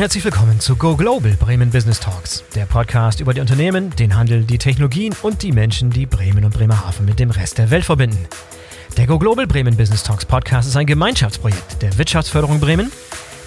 herzlich willkommen zu Go Global Bremen Business Talks, der Podcast über die Unternehmen, den Handel, die Technologien und die Menschen, die Bremen und Bremerhaven mit dem Rest der Welt verbinden. Der Go Global Bremen Business Talks Podcast ist ein Gemeinschaftsprojekt der Wirtschaftsförderung Bremen,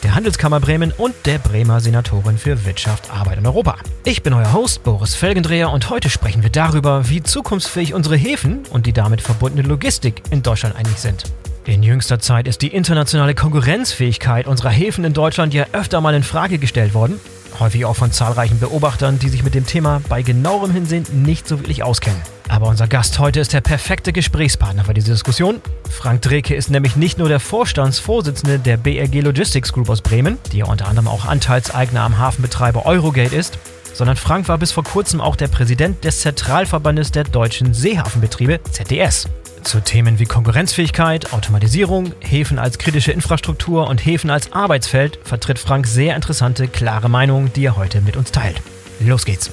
der Handelskammer Bremen und der Bremer Senatorin für Wirtschaft, Arbeit und Europa. Ich bin euer Host Boris Felgendreher und heute sprechen wir darüber, wie zukunftsfähig unsere Häfen und die damit verbundene Logistik in Deutschland eigentlich sind. In jüngster Zeit ist die internationale Konkurrenzfähigkeit unserer Häfen in Deutschland ja öfter mal in Frage gestellt worden. Häufig auch von zahlreichen Beobachtern, die sich mit dem Thema bei genauerem Hinsehen nicht so wirklich auskennen. Aber unser Gast heute ist der perfekte Gesprächspartner für diese Diskussion. Frank Dreke ist nämlich nicht nur der Vorstandsvorsitzende der BRG Logistics Group aus Bremen, die ja unter anderem auch Anteilseigner am Hafenbetreiber Eurogate ist, sondern Frank war bis vor kurzem auch der Präsident des Zentralverbandes der deutschen Seehafenbetriebe ZDS. Zu Themen wie Konkurrenzfähigkeit, Automatisierung, Häfen als kritische Infrastruktur und Häfen als Arbeitsfeld vertritt Frank sehr interessante, klare Meinungen, die er heute mit uns teilt. Los geht's!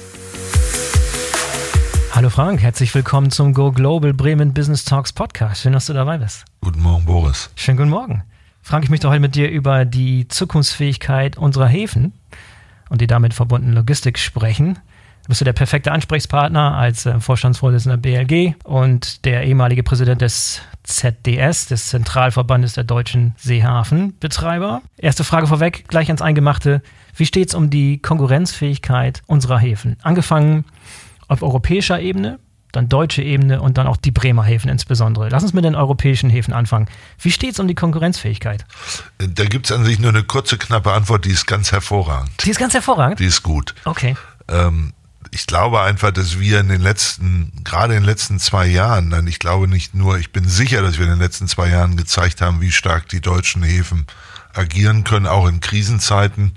Hallo Frank, herzlich willkommen zum Go Global Bremen Business Talks Podcast. Schön, dass du dabei bist. Guten Morgen, Boris. Schönen guten Morgen. Frank, ich möchte heute mit dir über die Zukunftsfähigkeit unserer Häfen und die damit verbundene Logistik sprechen bist du der perfekte Ansprechpartner als äh, Vorstandsvorsitzender BLG und der ehemalige Präsident des ZDS, des Zentralverbandes der deutschen Seehafenbetreiber. Erste Frage vorweg, gleich ans Eingemachte. Wie steht es um die Konkurrenzfähigkeit unserer Häfen? Angefangen auf europäischer Ebene, dann deutsche Ebene und dann auch die Bremer Häfen insbesondere. Lass uns mit den europäischen Häfen anfangen. Wie steht es um die Konkurrenzfähigkeit? Da gibt es an sich nur eine kurze, knappe Antwort, die ist ganz hervorragend. Die ist ganz hervorragend? Die ist gut. Okay. Ähm, ich glaube einfach, dass wir in den letzten, gerade in den letzten zwei Jahren, dann ich glaube nicht nur, ich bin sicher, dass wir in den letzten zwei Jahren gezeigt haben, wie stark die deutschen Häfen agieren können, auch in Krisenzeiten.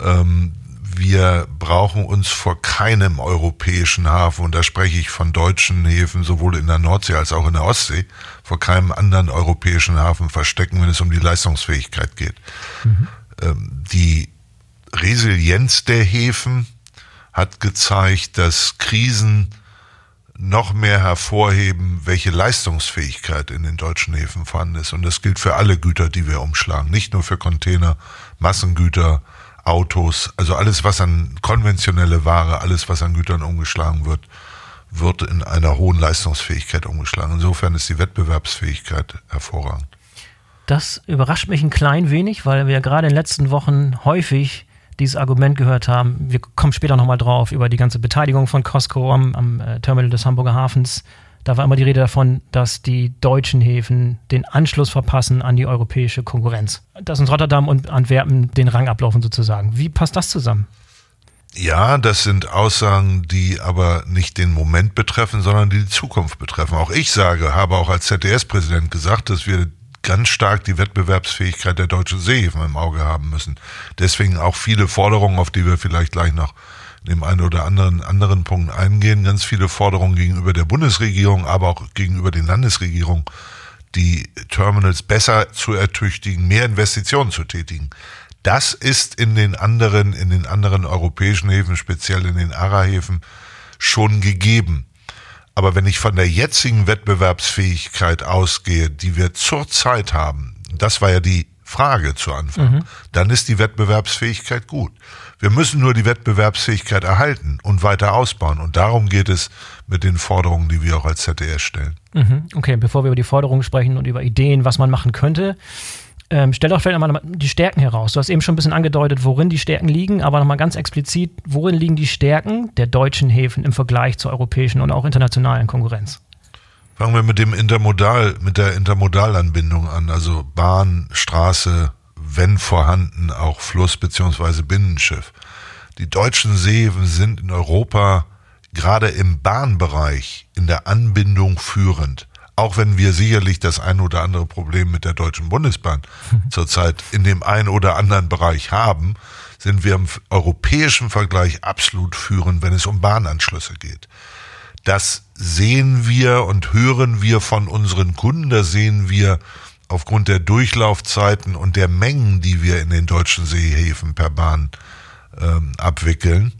Ähm, wir brauchen uns vor keinem europäischen Hafen, und da spreche ich von deutschen Häfen, sowohl in der Nordsee als auch in der Ostsee, vor keinem anderen europäischen Hafen verstecken, wenn es um die Leistungsfähigkeit geht. Mhm. Ähm, die Resilienz der Häfen, hat gezeigt, dass Krisen noch mehr hervorheben, welche Leistungsfähigkeit in den deutschen Häfen vorhanden ist. Und das gilt für alle Güter, die wir umschlagen, nicht nur für Container, Massengüter, Autos, also alles, was an konventionelle Ware, alles, was an Gütern umgeschlagen wird, wird in einer hohen Leistungsfähigkeit umgeschlagen. Insofern ist die Wettbewerbsfähigkeit hervorragend. Das überrascht mich ein klein wenig, weil wir gerade in den letzten Wochen häufig dieses Argument gehört haben. Wir kommen später nochmal drauf über die ganze Beteiligung von Costco am, am äh, Terminal des Hamburger Hafens. Da war immer die Rede davon, dass die deutschen Häfen den Anschluss verpassen an die europäische Konkurrenz. Dass uns Rotterdam und Antwerpen den Rang ablaufen sozusagen. Wie passt das zusammen? Ja, das sind Aussagen, die aber nicht den Moment betreffen, sondern die die Zukunft betreffen. Auch ich sage, habe auch als ZDS-Präsident gesagt, dass wir ganz stark die Wettbewerbsfähigkeit der deutschen Seehäfen im Auge haben müssen. Deswegen auch viele Forderungen, auf die wir vielleicht gleich noch in dem einen oder anderen anderen Punkt eingehen. Ganz viele Forderungen gegenüber der Bundesregierung, aber auch gegenüber den Landesregierungen, die Terminals besser zu ertüchtigen, mehr Investitionen zu tätigen. Das ist in den anderen, in den anderen europäischen Häfen, speziell in den ARA-Häfen, schon gegeben. Aber wenn ich von der jetzigen Wettbewerbsfähigkeit ausgehe, die wir zurzeit haben, das war ja die Frage zu Anfang, mhm. dann ist die Wettbewerbsfähigkeit gut. Wir müssen nur die Wettbewerbsfähigkeit erhalten und weiter ausbauen. Und darum geht es mit den Forderungen, die wir auch als ZDS stellen. Mhm. Okay, bevor wir über die Forderungen sprechen und über Ideen, was man machen könnte, ähm, stell doch vielleicht nochmal die Stärken heraus. Du hast eben schon ein bisschen angedeutet, worin die Stärken liegen, aber nochmal ganz explizit, worin liegen die Stärken der deutschen Häfen im Vergleich zur europäischen und auch internationalen Konkurrenz? Fangen wir mit dem Intermodal, mit der Intermodalanbindung an, also Bahn, Straße, wenn vorhanden auch Fluss bzw. Binnenschiff. Die deutschen Seehäfen sind in Europa gerade im Bahnbereich in der Anbindung führend auch wenn wir sicherlich das ein oder andere Problem mit der Deutschen Bundesbahn zurzeit in dem einen oder anderen Bereich haben, sind wir im europäischen Vergleich absolut führend, wenn es um Bahnanschlüsse geht. Das sehen wir und hören wir von unseren Kunden, das sehen wir aufgrund der Durchlaufzeiten und der Mengen, die wir in den deutschen Seehäfen per Bahn ähm, abwickeln.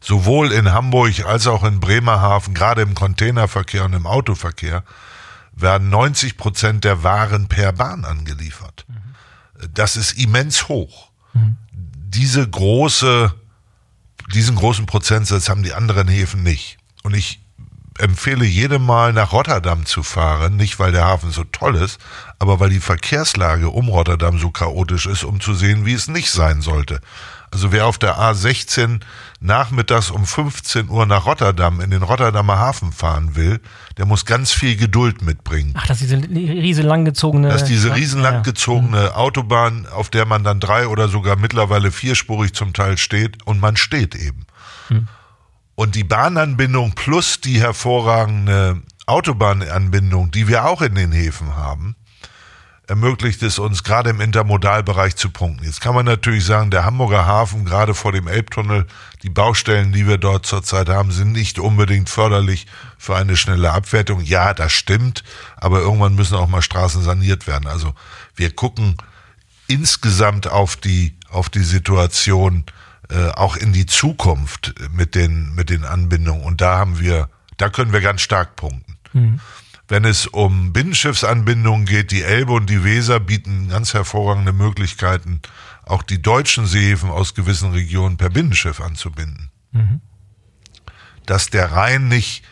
Sowohl in Hamburg als auch in Bremerhaven, gerade im Containerverkehr und im Autoverkehr, werden 90 Prozent der Waren per Bahn angeliefert. Das ist immens hoch. Mhm. diese große, diesen großen Prozentsatz haben die anderen Häfen nicht. Und ich empfehle jedem mal nach Rotterdam zu fahren, nicht weil der Hafen so toll ist, aber weil die Verkehrslage um Rotterdam so chaotisch ist, um zu sehen, wie es nicht sein sollte. Also wer auf der A16 nachmittags um 15 Uhr nach Rotterdam in den Rotterdamer Hafen fahren will, der muss ganz viel Geduld mitbringen. Ach, das ist diese riesen langgezogene. Das ist diese riesen langgezogene ja. Autobahn, auf der man dann drei oder sogar mittlerweile vierspurig zum Teil steht und man steht eben. Hm. Und die Bahnanbindung plus die hervorragende Autobahnanbindung, die wir auch in den Häfen haben, ermöglicht es uns gerade im Intermodalbereich zu punkten. Jetzt kann man natürlich sagen, der Hamburger Hafen, gerade vor dem Elbtunnel, die Baustellen, die wir dort zurzeit haben, sind nicht unbedingt förderlich für eine schnelle Abwertung. Ja, das stimmt, aber irgendwann müssen auch mal Straßen saniert werden. Also wir gucken insgesamt auf die, auf die Situation, äh, auch in die Zukunft mit den, mit den Anbindungen. Und da haben wir, da können wir ganz stark punkten. Mhm. Wenn es um Binnenschiffsanbindungen geht, die Elbe und die Weser bieten ganz hervorragende Möglichkeiten, auch die deutschen Seehäfen aus gewissen Regionen per Binnenschiff anzubinden. Mhm. Dass der Rhein nicht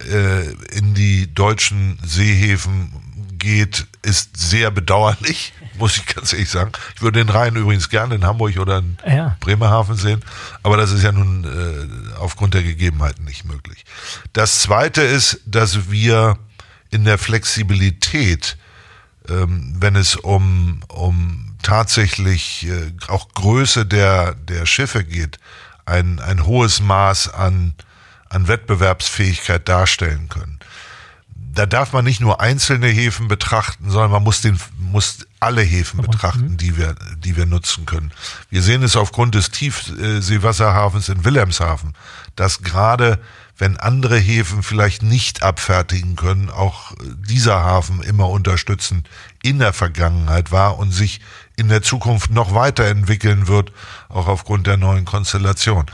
äh, in die deutschen Seehäfen geht, ist sehr bedauerlich, muss ich ganz ehrlich sagen. Ich würde den Rhein übrigens gerne in Hamburg oder in ja. Bremerhaven sehen, aber das ist ja nun äh, aufgrund der Gegebenheiten nicht möglich. Das Zweite ist, dass wir in der Flexibilität, ähm, wenn es um, um tatsächlich äh, auch Größe der, der Schiffe geht, ein, ein hohes Maß an, an Wettbewerbsfähigkeit darstellen können. Da darf man nicht nur einzelne Häfen betrachten, sondern man muss den, muss alle Häfen betrachten, mhm. die wir, die wir nutzen können. Wir sehen es aufgrund des Tiefseewasserhafens in Wilhelmshaven, dass gerade wenn andere Häfen vielleicht nicht abfertigen können, auch dieser Hafen immer unterstützend in der Vergangenheit war und sich in der Zukunft noch weiterentwickeln wird, auch aufgrund der neuen Konstellation.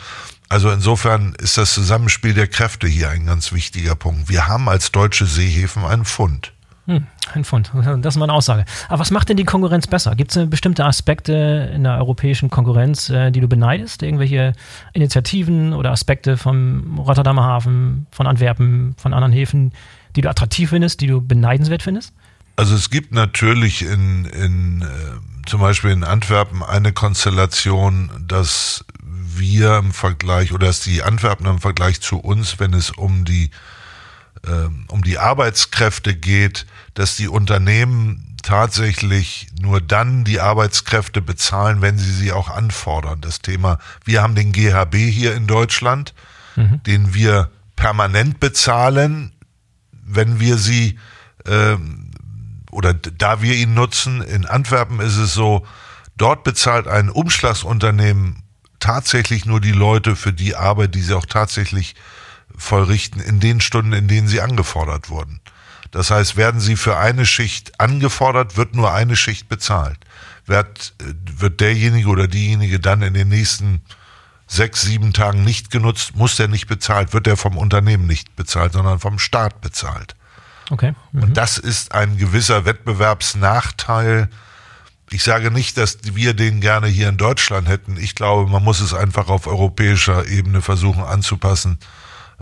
Also insofern ist das Zusammenspiel der Kräfte hier ein ganz wichtiger Punkt. Wir haben als deutsche Seehäfen einen Fund. Hm, ein Pfund. Das ist mal eine Aussage. Aber was macht denn die Konkurrenz besser? Gibt es bestimmte Aspekte in der europäischen Konkurrenz, äh, die du beneidest? Irgendwelche Initiativen oder Aspekte vom Rotterdamer Hafen, von Antwerpen, von anderen Häfen, die du attraktiv findest, die du beneidenswert findest? Also es gibt natürlich in, in äh, zum Beispiel in Antwerpen eine Konstellation, dass wir im Vergleich oder dass die Antwerpen im Vergleich zu uns, wenn es um die um die Arbeitskräfte geht, dass die Unternehmen tatsächlich nur dann die Arbeitskräfte bezahlen, wenn sie sie auch anfordern. Das Thema, wir haben den GHB hier in Deutschland, mhm. den wir permanent bezahlen, wenn wir sie ähm, oder da wir ihn nutzen. In Antwerpen ist es so, dort bezahlt ein Umschlagsunternehmen tatsächlich nur die Leute für die Arbeit, die sie auch tatsächlich vollrichten in den Stunden, in denen sie angefordert wurden. Das heißt, werden sie für eine Schicht angefordert, wird nur eine Schicht bezahlt. Wird, wird derjenige oder diejenige dann in den nächsten sechs, sieben Tagen nicht genutzt, muss der nicht bezahlt, wird der vom Unternehmen nicht bezahlt, sondern vom Staat bezahlt. Okay. Mhm. Und das ist ein gewisser Wettbewerbsnachteil. Ich sage nicht, dass wir den gerne hier in Deutschland hätten. Ich glaube, man muss es einfach auf europäischer Ebene versuchen anzupassen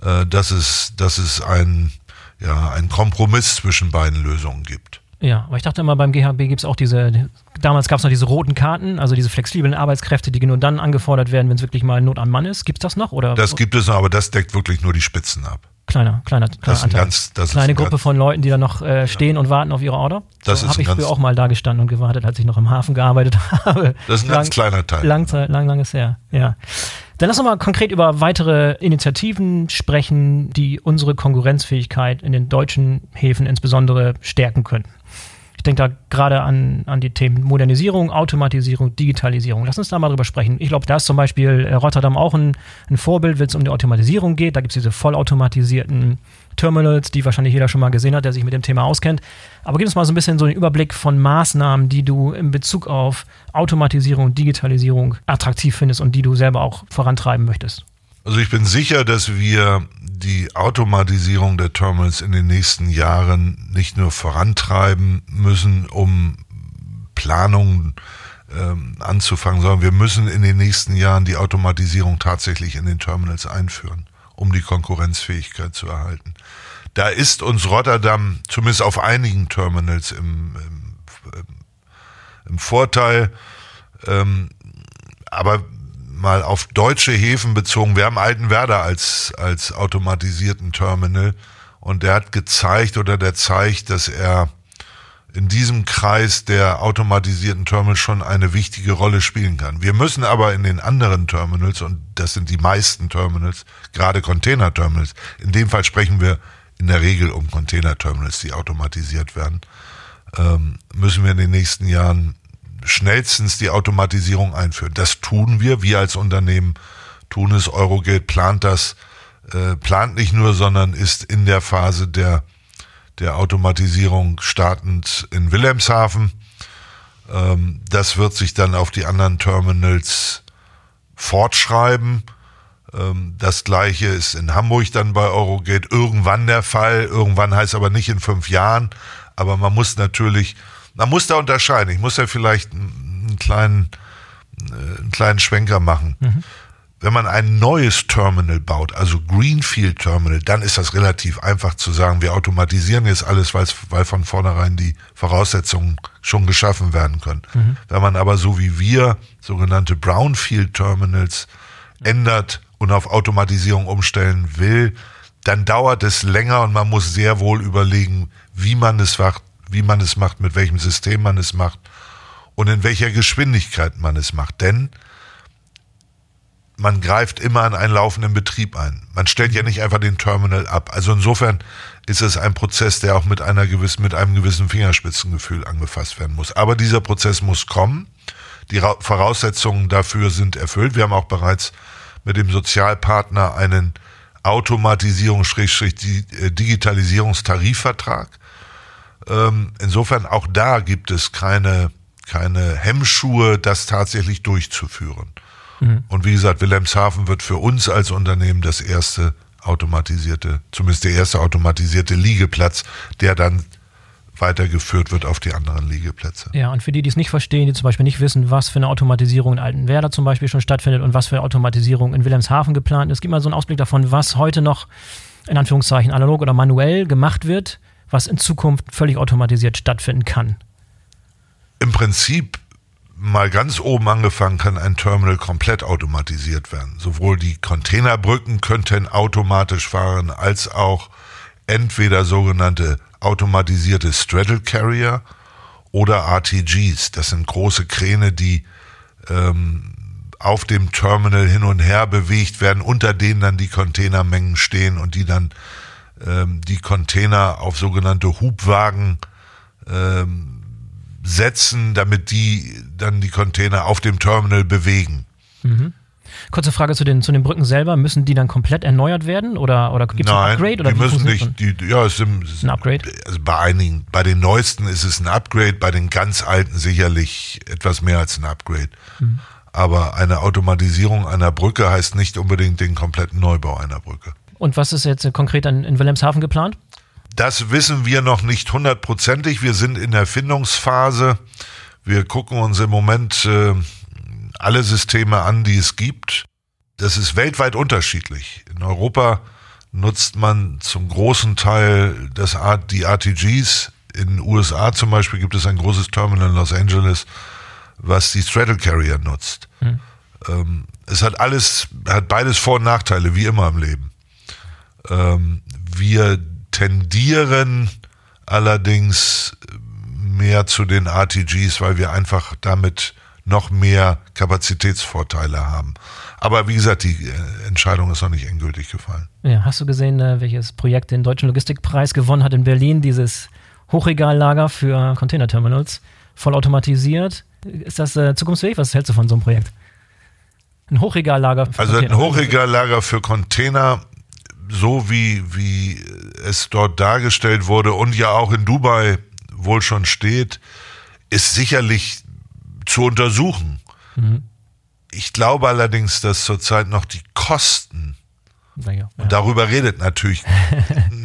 äh, dass, es, dass es ein, ja, ein Kompromiss zwischen beiden Lösungen gibt. Ja, aber ich dachte immer, beim GHB gibt es auch diese, damals gab es noch diese roten Karten, also diese flexiblen Arbeitskräfte, die nur dann angefordert werden, wenn es wirklich mal Not am Mann ist. Gibt es das noch? Oder? Das gibt es noch, aber das deckt wirklich nur die Spitzen ab. Kleiner, kleiner, kleiner das Anteil. Ganz, das Kleine Gruppe ganz, von Leuten, die da noch äh, stehen ja. und warten auf ihre Order. Das so habe ich früher auch mal da gestanden und gewartet, als ich noch im Hafen gearbeitet habe. Das ist ein lang, ganz kleiner Teil. Lang, lang, lang ist her, ja. Dann lass uns mal konkret über weitere Initiativen sprechen, die unsere Konkurrenzfähigkeit in den deutschen Häfen insbesondere stärken könnten. Denke da gerade an, an die Themen Modernisierung, Automatisierung, Digitalisierung. Lass uns da mal drüber sprechen. Ich glaube, da ist zum Beispiel äh, Rotterdam auch ein, ein Vorbild, wenn es um die Automatisierung geht. Da gibt es diese vollautomatisierten Terminals, die wahrscheinlich jeder schon mal gesehen hat, der sich mit dem Thema auskennt. Aber gib uns mal so ein bisschen so einen Überblick von Maßnahmen, die du in Bezug auf Automatisierung und Digitalisierung attraktiv findest und die du selber auch vorantreiben möchtest. Also ich bin sicher, dass wir die Automatisierung der Terminals in den nächsten Jahren nicht nur vorantreiben müssen, um Planungen ähm, anzufangen, sondern wir müssen in den nächsten Jahren die Automatisierung tatsächlich in den Terminals einführen, um die Konkurrenzfähigkeit zu erhalten. Da ist uns Rotterdam zumindest auf einigen Terminals im, im, im Vorteil. Ähm, aber mal auf deutsche Häfen bezogen, wir haben Altenwerder als, als automatisierten Terminal und der hat gezeigt oder der zeigt, dass er in diesem Kreis der automatisierten Terminals schon eine wichtige Rolle spielen kann. Wir müssen aber in den anderen Terminals, und das sind die meisten Terminals, gerade Container-Terminals, in dem Fall sprechen wir in der Regel um Container-Terminals, die automatisiert werden, ähm, müssen wir in den nächsten Jahren schnellstens die Automatisierung einführen. Das tun wir, wir als Unternehmen tun es. Eurogate plant das, äh, plant nicht nur, sondern ist in der Phase der, der Automatisierung startend in Wilhelmshaven. Ähm, das wird sich dann auf die anderen Terminals fortschreiben. Ähm, das gleiche ist in Hamburg dann bei Eurogate irgendwann der Fall. Irgendwann heißt aber nicht in fünf Jahren. Aber man muss natürlich man muss da unterscheiden. Ich muss ja vielleicht einen kleinen, äh, einen kleinen Schwenker machen. Mhm. Wenn man ein neues Terminal baut, also Greenfield Terminal, dann ist das relativ einfach zu sagen, wir automatisieren jetzt alles, weil von vornherein die Voraussetzungen schon geschaffen werden können. Mhm. Wenn man aber so wie wir sogenannte Brownfield Terminals ändert und auf Automatisierung umstellen will, dann dauert es länger und man muss sehr wohl überlegen, wie man es macht, wie man es macht, mit welchem System man es macht und in welcher Geschwindigkeit man es macht. Denn man greift immer an einen laufenden Betrieb ein. Man stellt ja nicht einfach den Terminal ab. Also insofern ist es ein Prozess, der auch mit einer gewissen, mit einem gewissen Fingerspitzengefühl angefasst werden muss. Aber dieser Prozess muss kommen. Die Voraussetzungen dafür sind erfüllt. Wir haben auch bereits mit dem Sozialpartner einen Automatisierungs-Digitalisierungstarifvertrag ähm, insofern auch da gibt es keine, keine Hemmschuhe, das tatsächlich durchzuführen. Mhm. Und wie gesagt, Wilhelmshaven wird für uns als Unternehmen das erste automatisierte, zumindest der erste automatisierte Liegeplatz, der dann weitergeführt wird auf die anderen Liegeplätze. Ja, und für die, die es nicht verstehen, die zum Beispiel nicht wissen, was für eine Automatisierung in Altenwerder zum Beispiel schon stattfindet und was für Automatisierung in Wilhelmshaven geplant ist, gib mal so einen Ausblick davon, was heute noch in Anführungszeichen analog oder manuell gemacht wird was in Zukunft völlig automatisiert stattfinden kann? Im Prinzip mal ganz oben angefangen kann ein Terminal komplett automatisiert werden. Sowohl die Containerbrücken könnten automatisch fahren, als auch entweder sogenannte automatisierte Straddle Carrier oder RTGs. Das sind große Kräne, die ähm, auf dem Terminal hin und her bewegt werden, unter denen dann die Containermengen stehen und die dann ähm, die Container auf sogenannte Hubwagen ähm, setzen, damit die dann die Container auf dem Terminal bewegen. Mhm. Kurze Frage zu den, zu den Brücken selber. Müssen die dann komplett erneuert werden oder, oder gibt es ein Upgrade? Oder die müssen nicht. Die, ja, es ist, es ein Upgrade. Also bei einigen, bei den neuesten ist es ein Upgrade, bei den ganz alten sicherlich etwas mehr als ein Upgrade. Mhm. Aber eine Automatisierung einer Brücke heißt nicht unbedingt den kompletten Neubau einer Brücke. Und was ist jetzt konkret in, in Wilhelmshaven geplant? Das wissen wir noch nicht hundertprozentig. Wir sind in der Findungsphase. Wir gucken uns im Moment äh, alle Systeme an, die es gibt. Das ist weltweit unterschiedlich. In Europa nutzt man zum großen Teil das Art, die RTGs. In den USA zum Beispiel gibt es ein großes Terminal in Los Angeles, was die Straddle Carrier nutzt. Hm. Ähm, es hat alles, hat beides Vor- und Nachteile, wie immer im Leben. Ähm, wir tendieren allerdings mehr zu den RTGs, weil wir einfach damit noch mehr Kapazitätsvorteile haben. Aber wie gesagt, die äh, Entscheidung ist noch nicht endgültig gefallen. Ja, hast du gesehen, äh, welches Projekt den Deutschen Logistikpreis gewonnen hat in Berlin? Dieses Hochregallager für Containerterminals, vollautomatisiert. Ist das äh, zukunftsfähig? Was hältst du von so einem Projekt? Ein Hochregallager für Also ein Hochregallager für Container so wie, wie es dort dargestellt wurde und ja auch in Dubai wohl schon steht, ist sicherlich zu untersuchen. Mhm. Ich glaube allerdings, dass zurzeit noch die Kosten, ja, und darüber redet natürlich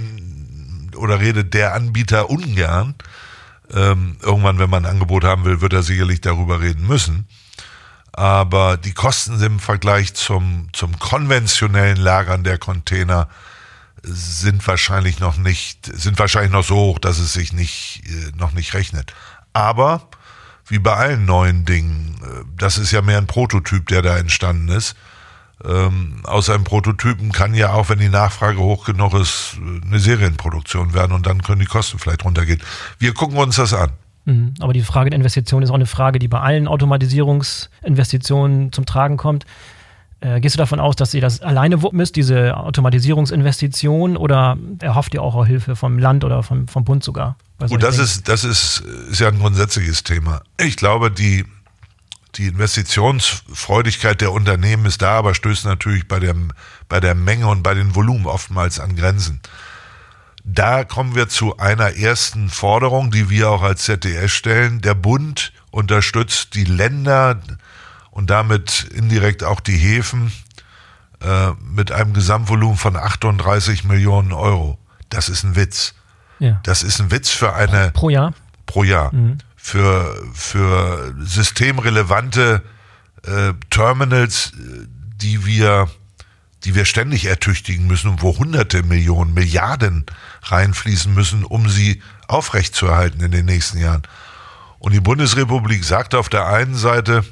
oder redet der Anbieter ungern, Ähm, irgendwann, wenn man ein Angebot haben will, wird er sicherlich darüber reden müssen. Aber die Kosten im Vergleich zum, zum konventionellen Lagern der Container sind wahrscheinlich noch nicht, sind wahrscheinlich noch so hoch, dass es sich nicht, äh, noch nicht rechnet. Aber wie bei allen neuen Dingen, äh, das ist ja mehr ein Prototyp, der da entstanden ist. Ähm, aus einem Prototypen kann ja auch, wenn die Nachfrage hoch genug ist, eine Serienproduktion werden und dann können die Kosten vielleicht runtergehen. Wir gucken uns das an. Mhm. Aber die Frage der Investition ist auch eine Frage, die bei allen Automatisierungsinvestitionen zum Tragen kommt. Äh, gehst du davon aus, dass ihr das alleine wuppen müsst, diese Automatisierungsinvestition, oder erhofft ihr auch Hilfe vom Land oder vom, vom Bund sogar? Gut, das ist, das ist, ist ja ein grundsätzliches Thema. Ich glaube, die, die Investitionsfreudigkeit der Unternehmen ist da, aber stößt natürlich bei der, bei der Menge und bei den Volumen oftmals an Grenzen. Da kommen wir zu einer ersten Forderung, die wir auch als ZDS stellen. Der Bund unterstützt die Länder und damit indirekt auch die Häfen äh, mit einem Gesamtvolumen von 38 Millionen Euro. Das ist ein Witz. Ja. Das ist ein Witz für eine. Pro Jahr? Pro Jahr. Mhm. Für, für systemrelevante äh, Terminals, die wir, die wir ständig ertüchtigen müssen und wo hunderte Millionen, Milliarden reinfließen müssen, um sie aufrechtzuerhalten in den nächsten Jahren. Und die Bundesrepublik sagt auf der einen Seite,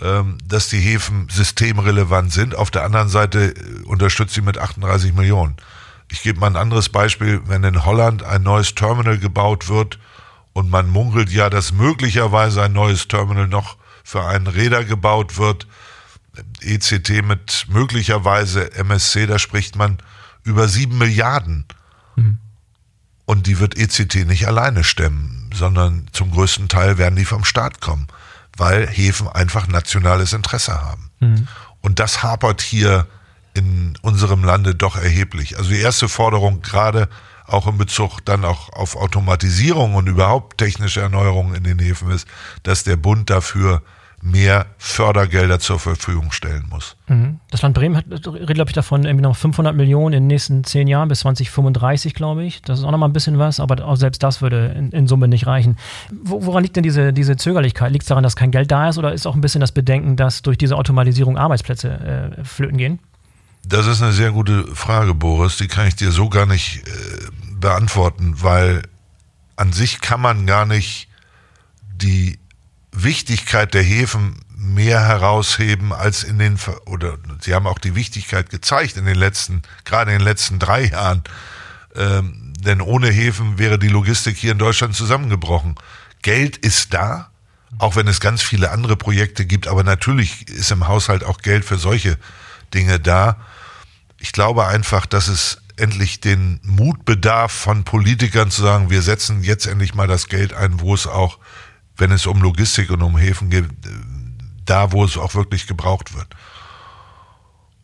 ähm, dass die Häfen systemrelevant sind, auf der anderen Seite äh, unterstützt sie mit 38 Millionen. Ich gebe mal ein anderes Beispiel, wenn in Holland ein neues Terminal gebaut wird und man munkelt ja, dass möglicherweise ein neues Terminal noch für einen Räder gebaut wird, ECT mit möglicherweise MSC, da spricht man über sieben Milliarden. Mhm. Und die wird ECT nicht alleine stemmen, sondern zum größten Teil werden die vom Staat kommen, weil Häfen einfach nationales Interesse haben. Mhm. Und das hapert hier in unserem Lande doch erheblich. Also die erste Forderung gerade auch in Bezug dann auch auf Automatisierung und überhaupt technische Erneuerungen in den Häfen ist, dass der Bund dafür mehr Fördergelder zur Verfügung stellen muss. Mhm. Das Land Bremen hat, redet, glaube ich, davon irgendwie noch 500 Millionen in den nächsten zehn Jahren bis 2035, glaube ich. Das ist auch noch mal ein bisschen was, aber auch selbst das würde in, in Summe nicht reichen. woran liegt denn diese, diese Zögerlichkeit? Liegt es daran, dass kein Geld da ist oder ist auch ein bisschen das Bedenken, dass durch diese Automatisierung Arbeitsplätze äh, flöten gehen? Das ist eine sehr gute Frage, Boris. Die kann ich dir so gar nicht äh, beantworten, weil an sich kann man gar nicht die Wichtigkeit der Häfen mehr herausheben als in den, oder sie haben auch die Wichtigkeit gezeigt in den letzten, gerade in den letzten drei Jahren. Ähm, denn ohne Häfen wäre die Logistik hier in Deutschland zusammengebrochen. Geld ist da, auch wenn es ganz viele andere Projekte gibt, aber natürlich ist im Haushalt auch Geld für solche Dinge da ich glaube einfach, dass es endlich den Mut bedarf von Politikern zu sagen, wir setzen jetzt endlich mal das Geld ein, wo es auch, wenn es um Logistik und um Häfen geht, da, wo es auch wirklich gebraucht wird.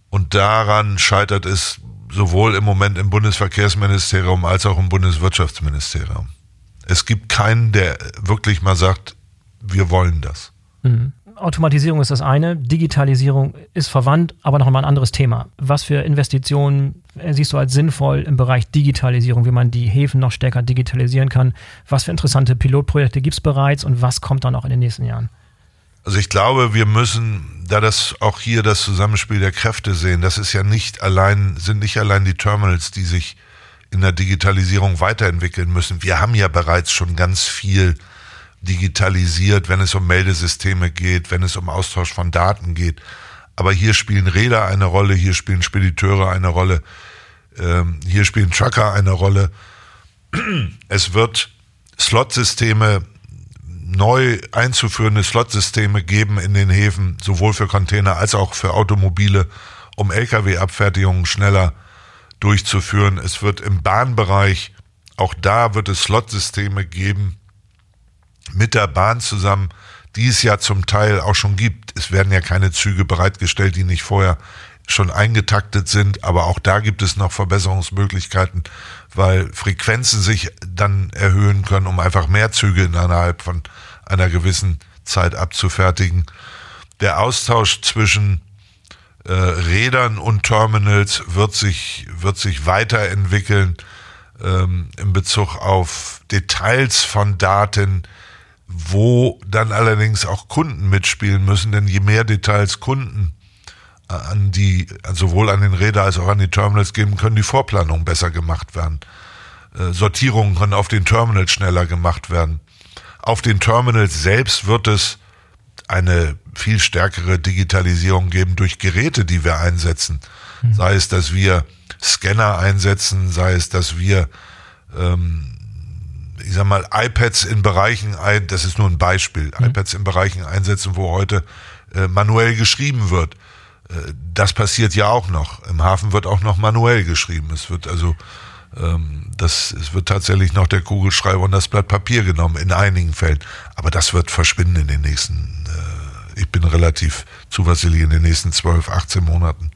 Und daran scheitert es sowohl im Moment im Bundesverkehrsministerium als auch im Bundeswirtschaftsministerium. Es gibt keinen, der wirklich mal sagt, wir wollen das. Mhm. Automatisierung ist das eine, Digitalisierung ist verwandt, aber noch mal ein anderes Thema. Was für Investitionen siehst du als sinnvoll im Bereich Digitalisierung, wie man die Häfen noch stärker digitalisieren kann? Was für interessante Pilotprojekte gibt es bereits und was kommt dann auch in den nächsten Jahren? Also ich glaube, wir müssen da das auch hier das Zusammenspiel der Kräfte sehen. Das ist ja nicht allein, sind nicht allein die Terminals, die sich in der Digitalisierung weiterentwickeln müssen. Wir haben ja bereits schon ganz viel digitalisiert, wenn es um Meldesysteme geht, wenn es um Austausch von Daten geht. Aber hier spielen Räder eine Rolle, hier spielen Spediteure eine Rolle, ähm, hier spielen Trucker eine Rolle. Es wird Slotsysteme, neu einzuführende Slotsysteme geben in den Häfen, sowohl für Container als auch für Automobile, um Lkw-Abfertigungen schneller durchzuführen. Es wird im Bahnbereich, auch da wird es Slotsysteme geben, mit der Bahn zusammen, die es ja zum Teil auch schon gibt. Es werden ja keine Züge bereitgestellt, die nicht vorher schon eingetaktet sind, aber auch da gibt es noch Verbesserungsmöglichkeiten, weil Frequenzen sich dann erhöhen können, um einfach mehr Züge innerhalb von einer gewissen Zeit abzufertigen. Der Austausch zwischen äh, Rädern und Terminals wird sich, wird sich weiterentwickeln. ähm, in Bezug auf Details von Daten, wo dann allerdings auch Kunden mitspielen müssen, denn je mehr Details Kunden äh, an die, sowohl an den Räder als auch an die Terminals geben, können die Vorplanungen besser gemacht werden. Äh, Sortierungen können auf den Terminals schneller gemacht werden. Auf den Terminals selbst wird es eine viel stärkere Digitalisierung geben durch Geräte, die wir einsetzen. Mhm. Sei es, dass wir Scanner einsetzen, sei es, dass wir, ähm, ich sag mal, iPads in Bereichen ein, das ist nur ein Beispiel, mhm. iPads in Bereichen einsetzen, wo heute äh, manuell geschrieben wird. Äh, das passiert ja auch noch. Im Hafen wird auch noch manuell geschrieben. Es wird also ähm, das, es wird tatsächlich noch der Kugelschreiber und das Blatt Papier genommen, in einigen Fällen. Aber das wird verschwinden in den nächsten, äh, ich bin relativ zuversichtlich in den nächsten 12, 18 Monaten.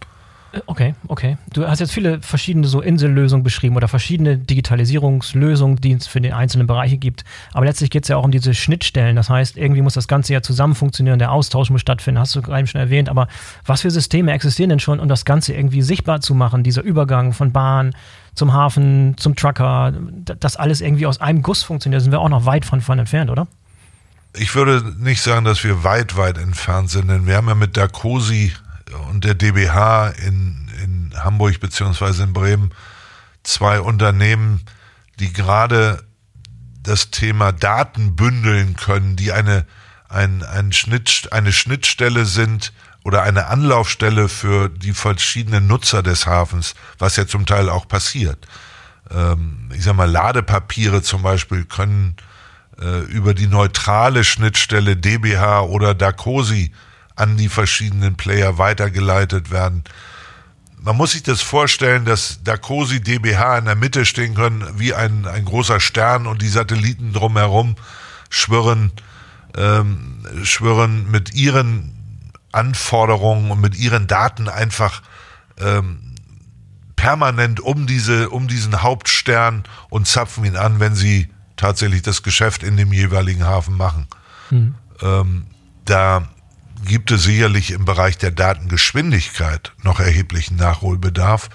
Okay, okay. Du hast jetzt viele verschiedene so Insellösungen beschrieben oder verschiedene Digitalisierungslösungen, die es für die einzelnen Bereiche gibt. Aber letztlich geht es ja auch um diese Schnittstellen. Das heißt, irgendwie muss das Ganze ja zusammen funktionieren, der Austausch muss stattfinden, hast du gerade schon erwähnt. Aber was für Systeme existieren denn schon, um das Ganze irgendwie sichtbar zu machen? Dieser Übergang von Bahn zum Hafen, zum Trucker, das alles irgendwie aus einem Guss funktioniert, da sind wir auch noch weit von, von entfernt, oder? Ich würde nicht sagen, dass wir weit, weit entfernt sind, denn wir haben ja mit der COSI und der DBH in, in Hamburg beziehungsweise in Bremen zwei Unternehmen, die gerade das Thema Daten bündeln können, die eine, ein, ein Schnitt, eine Schnittstelle sind oder eine Anlaufstelle für die verschiedenen Nutzer des Hafens, was ja zum Teil auch passiert. Ähm, ich sag mal, Ladepapiere zum Beispiel können äh, über die neutrale Schnittstelle DBH oder Dacosi an die verschiedenen Player weitergeleitet werden. Man muss sich das vorstellen, dass Dacosi DBH in der Mitte stehen können, wie ein, ein großer Stern und die Satelliten drumherum schwirren, ähm, schwirren mit ihren Anforderungen und mit ihren Daten einfach ähm, permanent um diese, um diesen Hauptstern und zapfen ihn an, wenn sie tatsächlich das Geschäft in dem jeweiligen Hafen machen. Mhm. Ähm, da gibt es sicherlich im Bereich der Datengeschwindigkeit noch erheblichen Nachholbedarf,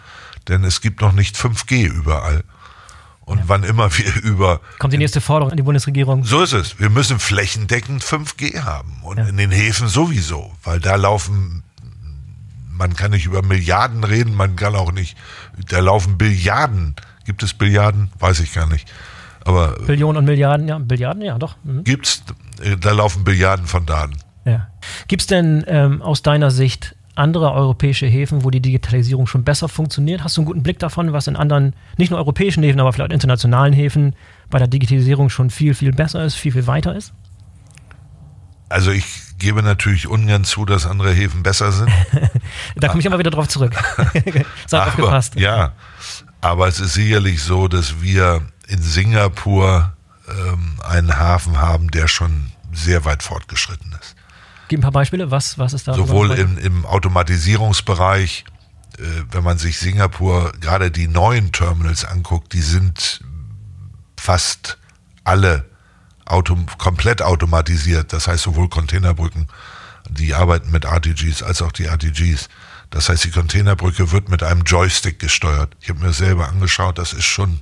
denn es gibt noch nicht 5G überall. Und ja. wann immer wir über. Kommt die nächste Forderung an die Bundesregierung. So ist es. Wir müssen flächendeckend 5G haben. Und ja. in den Häfen sowieso, weil da laufen, man kann nicht über Milliarden reden, man kann auch nicht, da laufen Billiarden. Gibt es Billiarden? Weiß ich gar nicht. Aber. Billionen und Milliarden, ja, Billiarden, ja, doch. Mhm. Gibt's, äh, da laufen Billiarden von Daten. Ja. Gibt es denn ähm, aus deiner Sicht andere europäische Häfen, wo die Digitalisierung schon besser funktioniert? Hast du einen guten Blick davon, was in anderen, nicht nur europäischen Häfen, aber vielleicht internationalen Häfen bei der Digitalisierung schon viel, viel besser ist, viel, viel weiter ist? Also ich gebe natürlich ungern zu, dass andere Häfen besser sind. da komme ich immer wieder drauf zurück. Aber, aufgepasst. Ja, aber es ist sicherlich so, dass wir in Singapur ähm, einen Hafen haben, der schon sehr weit fortgeschritten ist. Gib ein paar Beispiele. Was, was ist da? Sowohl im, im Automatisierungsbereich, äh, wenn man sich Singapur gerade die neuen Terminals anguckt, die sind fast alle auto, komplett automatisiert. Das heißt sowohl Containerbrücken, die arbeiten mit RTGs, als auch die RTGs. Das heißt, die Containerbrücke wird mit einem Joystick gesteuert. Ich habe mir selber angeschaut, das ist schon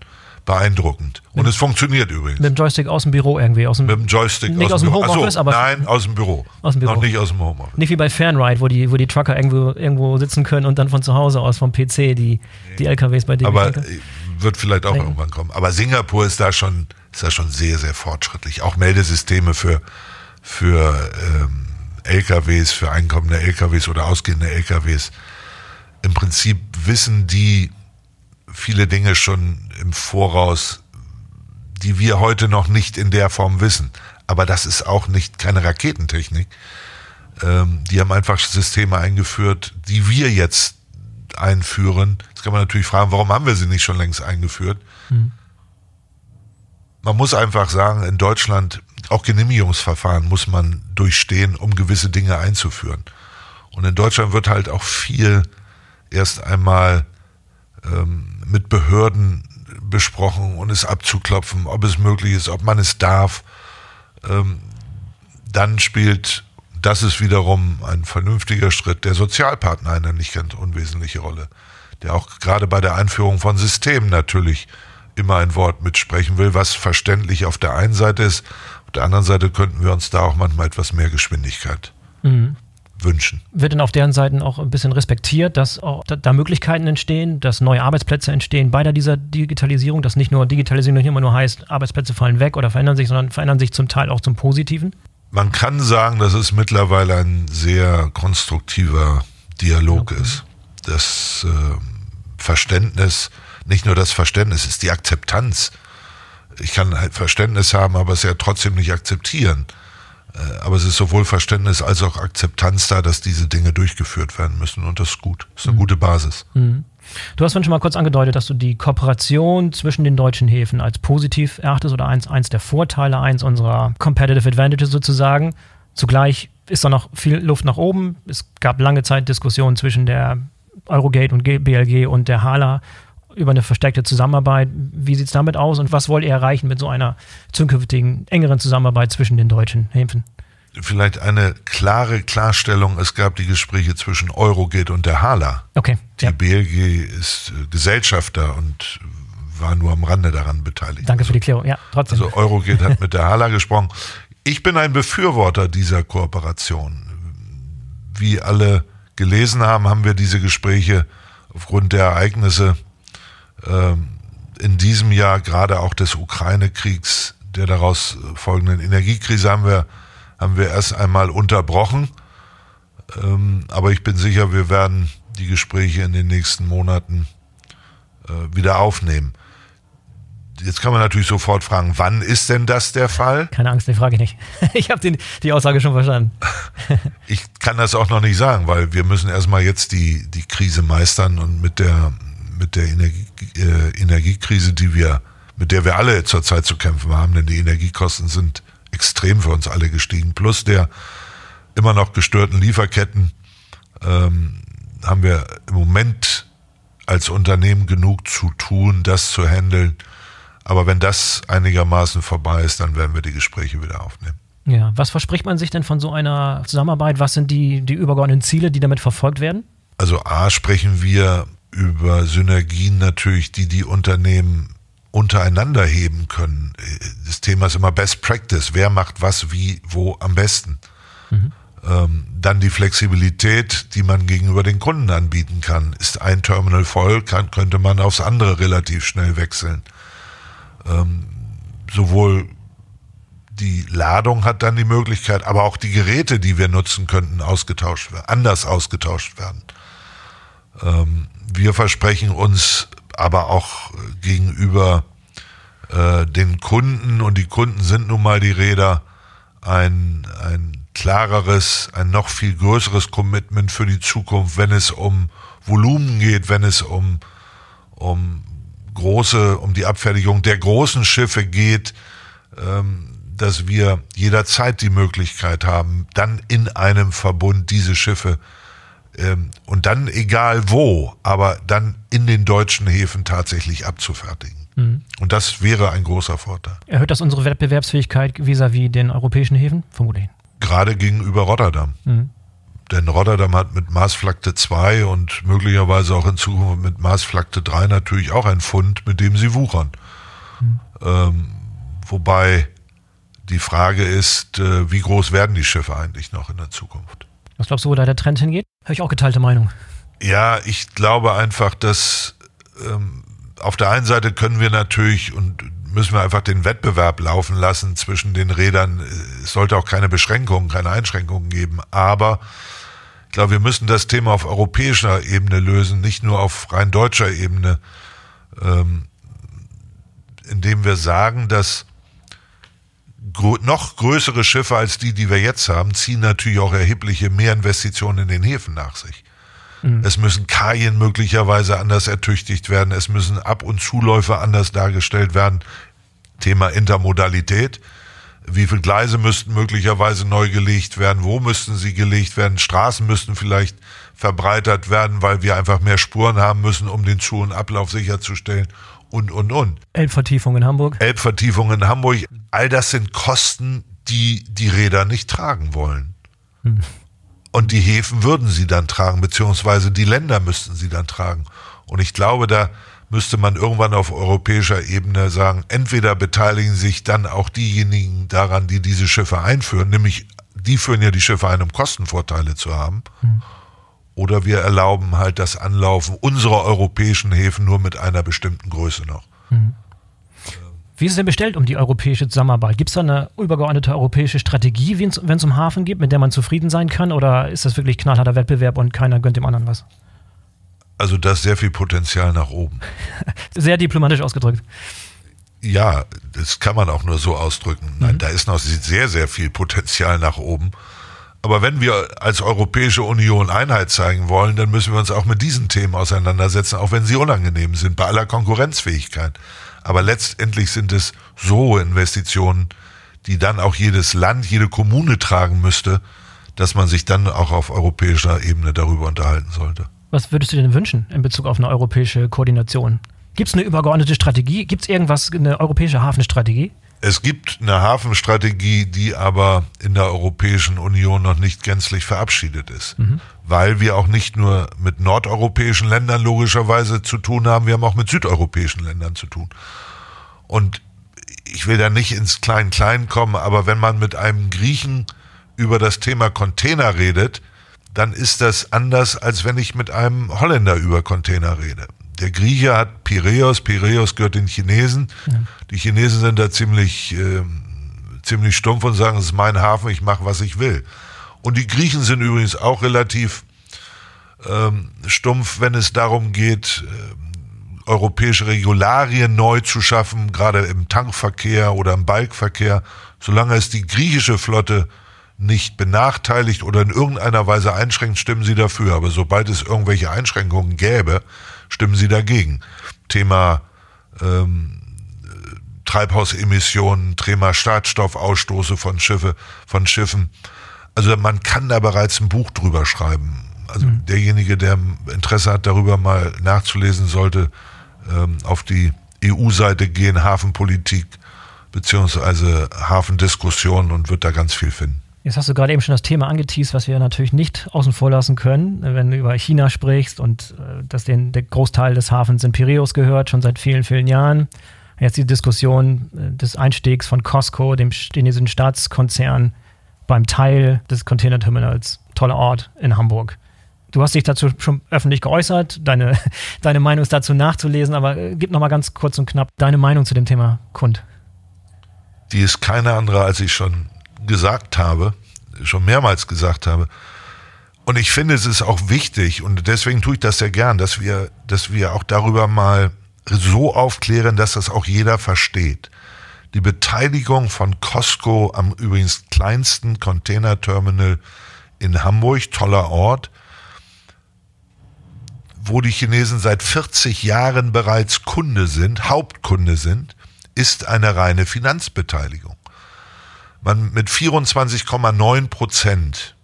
beeindruckend. Und mit, es funktioniert übrigens. Mit dem Joystick aus dem Büro irgendwie. Aus dem, mit dem Joystick nicht aus, dem Homeoffice, so, aber. Nein, aus dem Büro. Aus dem Büro. Noch nicht aus dem Homeoffice. Nicht wie bei Fanride, wo die, wo die Trucker irgendwo, irgendwo sitzen können und dann von zu Hause aus vom PC die, die LKWs bei denen. Aber wird vielleicht auch Denken. irgendwann kommen. Aber Singapur ist da schon, ist da schon sehr, sehr fortschrittlich. Auch Meldesysteme für, für ähm, LKWs, für einkommende LKWs oder ausgehende LKWs. Im Prinzip wissen die viele Dinge schon im Voraus, die wir heute noch nicht in der Form wissen. Aber das ist auch nicht keine Raketentechnik. Ähm, die haben einfach Systeme eingeführt, die wir jetzt einführen. Jetzt kann man natürlich fragen, warum haben wir sie nicht schon längst eingeführt? Hm. Man muss einfach sagen, in Deutschland auch Genehmigungsverfahren muss man durchstehen, um gewisse Dinge einzuführen. Und in Deutschland wird halt auch viel erst einmal ähm, mit Behörden besprochen und es abzuklopfen, ob es möglich ist, ob man es darf. Ähm, dann spielt, das ist wiederum ein vernünftiger Schritt, der Sozialpartner eine nicht ganz unwesentliche Rolle, der auch gerade bei der Einführung von Systemen natürlich immer ein Wort mitsprechen will, was verständlich auf der einen Seite ist. Auf der anderen Seite könnten wir uns da auch manchmal etwas mehr Geschwindigkeit mhm. Wünschen. Wird denn auf deren Seiten auch ein bisschen respektiert, dass auch da Möglichkeiten entstehen, dass neue Arbeitsplätze entstehen bei dieser Digitalisierung, dass nicht nur Digitalisierung nicht immer nur heißt, Arbeitsplätze fallen weg oder verändern sich, sondern verändern sich zum Teil auch zum Positiven? Man kann sagen, dass es mittlerweile ein sehr konstruktiver Dialog okay. ist. Das äh, Verständnis, nicht nur das Verständnis, ist die Akzeptanz. Ich kann halt Verständnis haben, aber es ja trotzdem nicht akzeptieren. Äh, aber es ist sowohl Verständnis als auch Akzeptanz da, dass diese Dinge durchgeführt werden müssen. Und das ist gut. Das ist eine mhm. gute Basis. Mhm. Du hast schon mal kurz angedeutet, dass du die Kooperation zwischen den deutschen Häfen als positiv erachtest oder eins, eins der Vorteile, eins unserer Competitive Advantages sozusagen. Zugleich ist da noch viel Luft nach oben. Es gab lange Zeit Diskussionen zwischen der Eurogate und BLG und der HALA über eine verstärkte Zusammenarbeit. Wie sieht es damit aus und was wollt ihr erreichen mit so einer zukünftigen engeren Zusammenarbeit zwischen den deutschen Häfen? Vielleicht eine klare Klarstellung. Es gab die Gespräche zwischen Eurogate und der HALA. Okay. Die ja. BLG ist äh, Gesellschafter und war nur am Rande daran beteiligt. Danke also, für die Klärung. Ja, trotzdem. Also Eurogate hat mit der HALA gesprochen. Ich bin ein Befürworter dieser Kooperation. Wie alle gelesen haben, haben wir diese Gespräche aufgrund der Ereignisse in diesem Jahr, gerade auch des Ukraine-Kriegs, der daraus folgenden Energiekrise, haben wir, haben wir erst einmal unterbrochen. Ähm, aber ich bin sicher, wir werden die Gespräche in den nächsten Monaten äh, wieder aufnehmen. Jetzt kann man natürlich sofort fragen, wann ist denn das der Fall? Keine Angst, die frage ich nicht. Ich habe die Aussage schon verstanden. Ich kann das auch noch nicht sagen, weil wir müssen erstmal jetzt die, die Krise meistern und mit der, mit der Energie, äh, Energiekrise, die wir, mit der wir alle zurzeit zu kämpfen haben, denn die Energiekosten sind extrem für uns alle gestiegen, plus der immer noch gestörten Lieferketten, ähm, haben wir im Moment als Unternehmen genug zu tun, das zu handeln aber wenn das einigermaßen vorbei ist, dann werden wir die Gespräche wieder aufnehmen. Ja, was verspricht man sich denn von so einer Zusammenarbeit? Was sind die, die übergeordneten Ziele, die damit verfolgt werden? Also A sprechen wir über Synergien natürlich, die die Unternehmen untereinander heben können. Das Thema ist immer Best Practice. Wer macht was, wie, wo am besten? Mhm. Ähm, dann die Flexibilität, die man gegenüber den Kunden anbieten kann. Ist ein Terminal voll, kann, könnte man aufs andere relativ schnell wechseln ähm, sowohl die Ladung hat dann die Möglichkeit, aber auch die Geräte, die wir nutzen könnten, ausgetauscht werden, anders ausgetauscht werden. Ähm, wir versprechen uns aber auch gegenüber äh, den Kunden, und die Kunden sind nun mal die Räder, ein, ein klareres, ein noch viel größeres Commitment für die Zukunft, wenn es um Volumen geht, wenn es um, um große, um die Abfertigung der großen Schiffe geht, ähm, dass wir jederzeit die Möglichkeit haben, dann in einem Verbund diese Schiffe ähm, und dann egal wo, aber dann in den deutschen Häfen tatsächlich abzufertigen. Mhm. Und das wäre ein großer Vorteil. Erhöht das unsere Wettbewerbsfähigkeit vis-à-vis -vis den europäischen Häfen? Vermutlich. Gerade gegenüber Rotterdam. Mhm. Denn Rotterdam hat mit Maßflagte 2 und möglicherweise auch in Zukunft mit Maßflagte 3 natürlich auch ein Fund, mit dem sie wuchern. Mhm. Ähm, wobei die Frage ist, äh, wie groß werden die Schiffe eigentlich noch in der Zukunft? Was glaubst du, wo da der Trend hingeht? Habe ich auch geteilte Meinung. Ja, ich glaube einfach, dass ähm, auf der einen Seite können wir natürlich und müssen wir einfach den Wettbewerb laufen lassen zwischen den Rädern. Es sollte auch keine Beschränkungen, keine Einschränkungen geben. Aber ich glaube, wir müssen das Thema auf europäischer Ebene lösen, nicht nur auf rein deutscher Ebene, ähm, indem wir sagen, dass noch größere Schiffe als die, die wir jetzt haben, ziehen natürlich auch erhebliche Mehrinvestitionen in den Häfen nach sich. Mhm. Es müssen Kajen möglicherweise anders ertüchtigt werden, es müssen Ab- und Zuläufe anders dargestellt werden. Thema Intermodalität. Wie viele Gleise müssten möglicherweise neu gelegt werden? Wo müssten sie gelegt werden? Straßen müssten vielleicht verbreitert werden, weil wir einfach mehr Spuren haben müssen, um den Zu- und Ablauf sicherzustellen und, und, und. Elbvertiefung in Hamburg. Elbvertiefung in Hamburg. All das sind Kosten, die die Räder nicht tragen wollen. Hm. Und die Häfen würden sie dann tragen, beziehungsweise die Länder müssten sie dann tragen. Und ich glaube, da müsste man irgendwann auf europäischer Ebene sagen, entweder beteiligen sich dann auch diejenigen daran, die diese Schiffe einführen, nämlich die führen ja die Schiffe ein, um Kostenvorteile zu haben. Mhm. Oder wir erlauben halt das Anlaufen unserer europäischen Häfen nur mit einer bestimmten Größe noch. Mhm. Wie ist es denn bestellt um die europäische Zusammenarbeit? Gibt es da eine übergeordnete europäische Strategie, wenn es um Hafen geht, mit der man zufrieden sein kann? Oder ist das wirklich knallharter Wettbewerb und keiner gönnt dem anderen was? Also da ist sehr viel Potenzial nach oben. sehr diplomatisch ausgedrückt. Ja, das kann man auch nur so ausdrücken. Nein, mhm. da ist noch sehr, sehr viel Potenzial nach oben. Aber wenn wir als Europäische Union Einheit zeigen wollen, dann müssen wir uns auch mit diesen Themen auseinandersetzen, auch wenn sie unangenehm sind, bei aller Konkurrenzfähigkeit. Aber letztendlich sind es so Investitionen, die dann auch jedes Land, jede Kommune tragen müsste, dass man sich dann auch auf europäischer Ebene darüber unterhalten sollte. Was würdest du denn wünschen in Bezug auf eine europäische Koordination? Gibt es eine übergeordnete Strategie? Gibt es irgendwas, eine europäische Hafenstrategie? Es gibt eine Hafenstrategie, die aber in der Europäischen Union noch nicht gänzlich verabschiedet ist, mhm. weil wir auch nicht nur mit nordeuropäischen Ländern logischerweise zu tun haben, wir haben auch mit südeuropäischen Ländern zu tun. Und ich will da nicht ins Klein-Klein kommen, aber wenn man mit einem Griechen über das Thema Container redet, dann ist das anders, als wenn ich mit einem Holländer über Container rede der Grieche hat Piräus, Piräus gehört den Chinesen. Ja. Die Chinesen sind da ziemlich, äh, ziemlich stumpf und sagen, es ist mein Hafen, ich mache, was ich will. Und die Griechen sind übrigens auch relativ ähm, stumpf, wenn es darum geht, äh, europäische Regularien neu zu schaffen, gerade im Tankverkehr oder im Balkverkehr. Solange es die griechische Flotte nicht benachteiligt oder in irgendeiner Weise einschränkt, stimmen sie dafür. Aber sobald es irgendwelche Einschränkungen gäbe, stimmen sie dagegen. Thema ähm, Treibhausemissionen, Thema Schadstoffausstoße von Schiffe, von Schiffen. Also man kann da bereits ein Buch drüber schreiben. Also mhm. derjenige, der Interesse hat, darüber mal nachzulesen, sollte ähm, auf die EU-Seite gehen, Hafenpolitik beziehungsweise Hafendiskussionen und wird da ganz viel finden. Jetzt hast du gerade eben schon das Thema angeteased, was wir natürlich nicht außen vor lassen können, wenn du über China sprichst und äh, dass den, der Großteil des Hafens in Piräus gehört, schon seit vielen, vielen Jahren. Jetzt die Diskussion äh, des Einstiegs von Costco, dem chinesischen Staatskonzern, beim Teil des Containerterminals. Toller Ort in Hamburg. Du hast dich dazu schon öffentlich geäußert, deine, deine Meinung ist dazu nachzulesen, aber äh, gib nochmal ganz kurz und knapp deine Meinung zu dem Thema kund. Die ist keine andere, als ich schon gesagt habe, schon mehrmals gesagt habe. Und ich finde, es ist auch wichtig, und deswegen tue ich das sehr gern, dass wir, dass wir auch darüber mal so aufklären, dass das auch jeder versteht. Die Beteiligung von Costco am übrigens kleinsten Containerterminal in Hamburg, toller Ort, wo die Chinesen seit 40 Jahren bereits Kunde sind, Hauptkunde sind, ist eine reine Finanzbeteiligung. Man mit 24,9 Prozent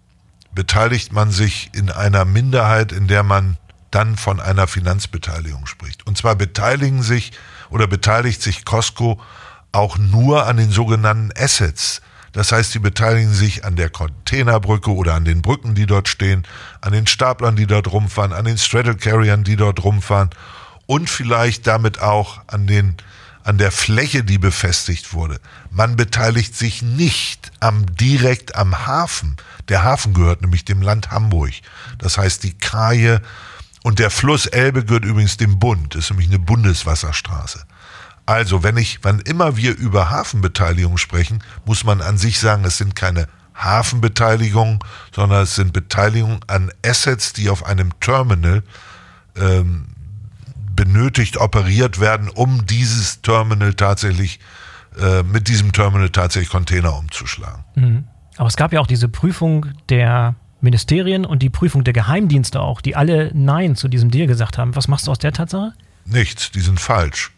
beteiligt man sich in einer Minderheit, in der man dann von einer Finanzbeteiligung spricht. Und zwar beteiligen sich oder beteiligt sich Costco auch nur an den sogenannten Assets. Das heißt, sie beteiligen sich an der Containerbrücke oder an den Brücken, die dort stehen, an den Staplern, die dort rumfahren, an den Straddle Carriern, die dort rumfahren und vielleicht damit auch an den an der Fläche, die befestigt wurde. Man beteiligt sich nicht am direkt am Hafen. Der Hafen gehört nämlich dem Land Hamburg. Das heißt, die Kaje und der Fluss Elbe gehört übrigens dem Bund. Ist nämlich eine Bundeswasserstraße. Also, wenn ich, wann immer wir über Hafenbeteiligung sprechen, muss man an sich sagen, es sind keine Hafenbeteiligungen, sondern es sind Beteiligungen an Assets, die auf einem Terminal ähm, benötigt, operiert werden, um dieses Terminal tatsächlich, äh, mit diesem Terminal tatsächlich Container umzuschlagen. Mhm. Aber es gab ja auch diese Prüfung der Ministerien und die Prüfung der Geheimdienste auch, die alle Nein zu diesem Deal gesagt haben. Was machst du aus der Tatsache? Nichts, die sind falsch.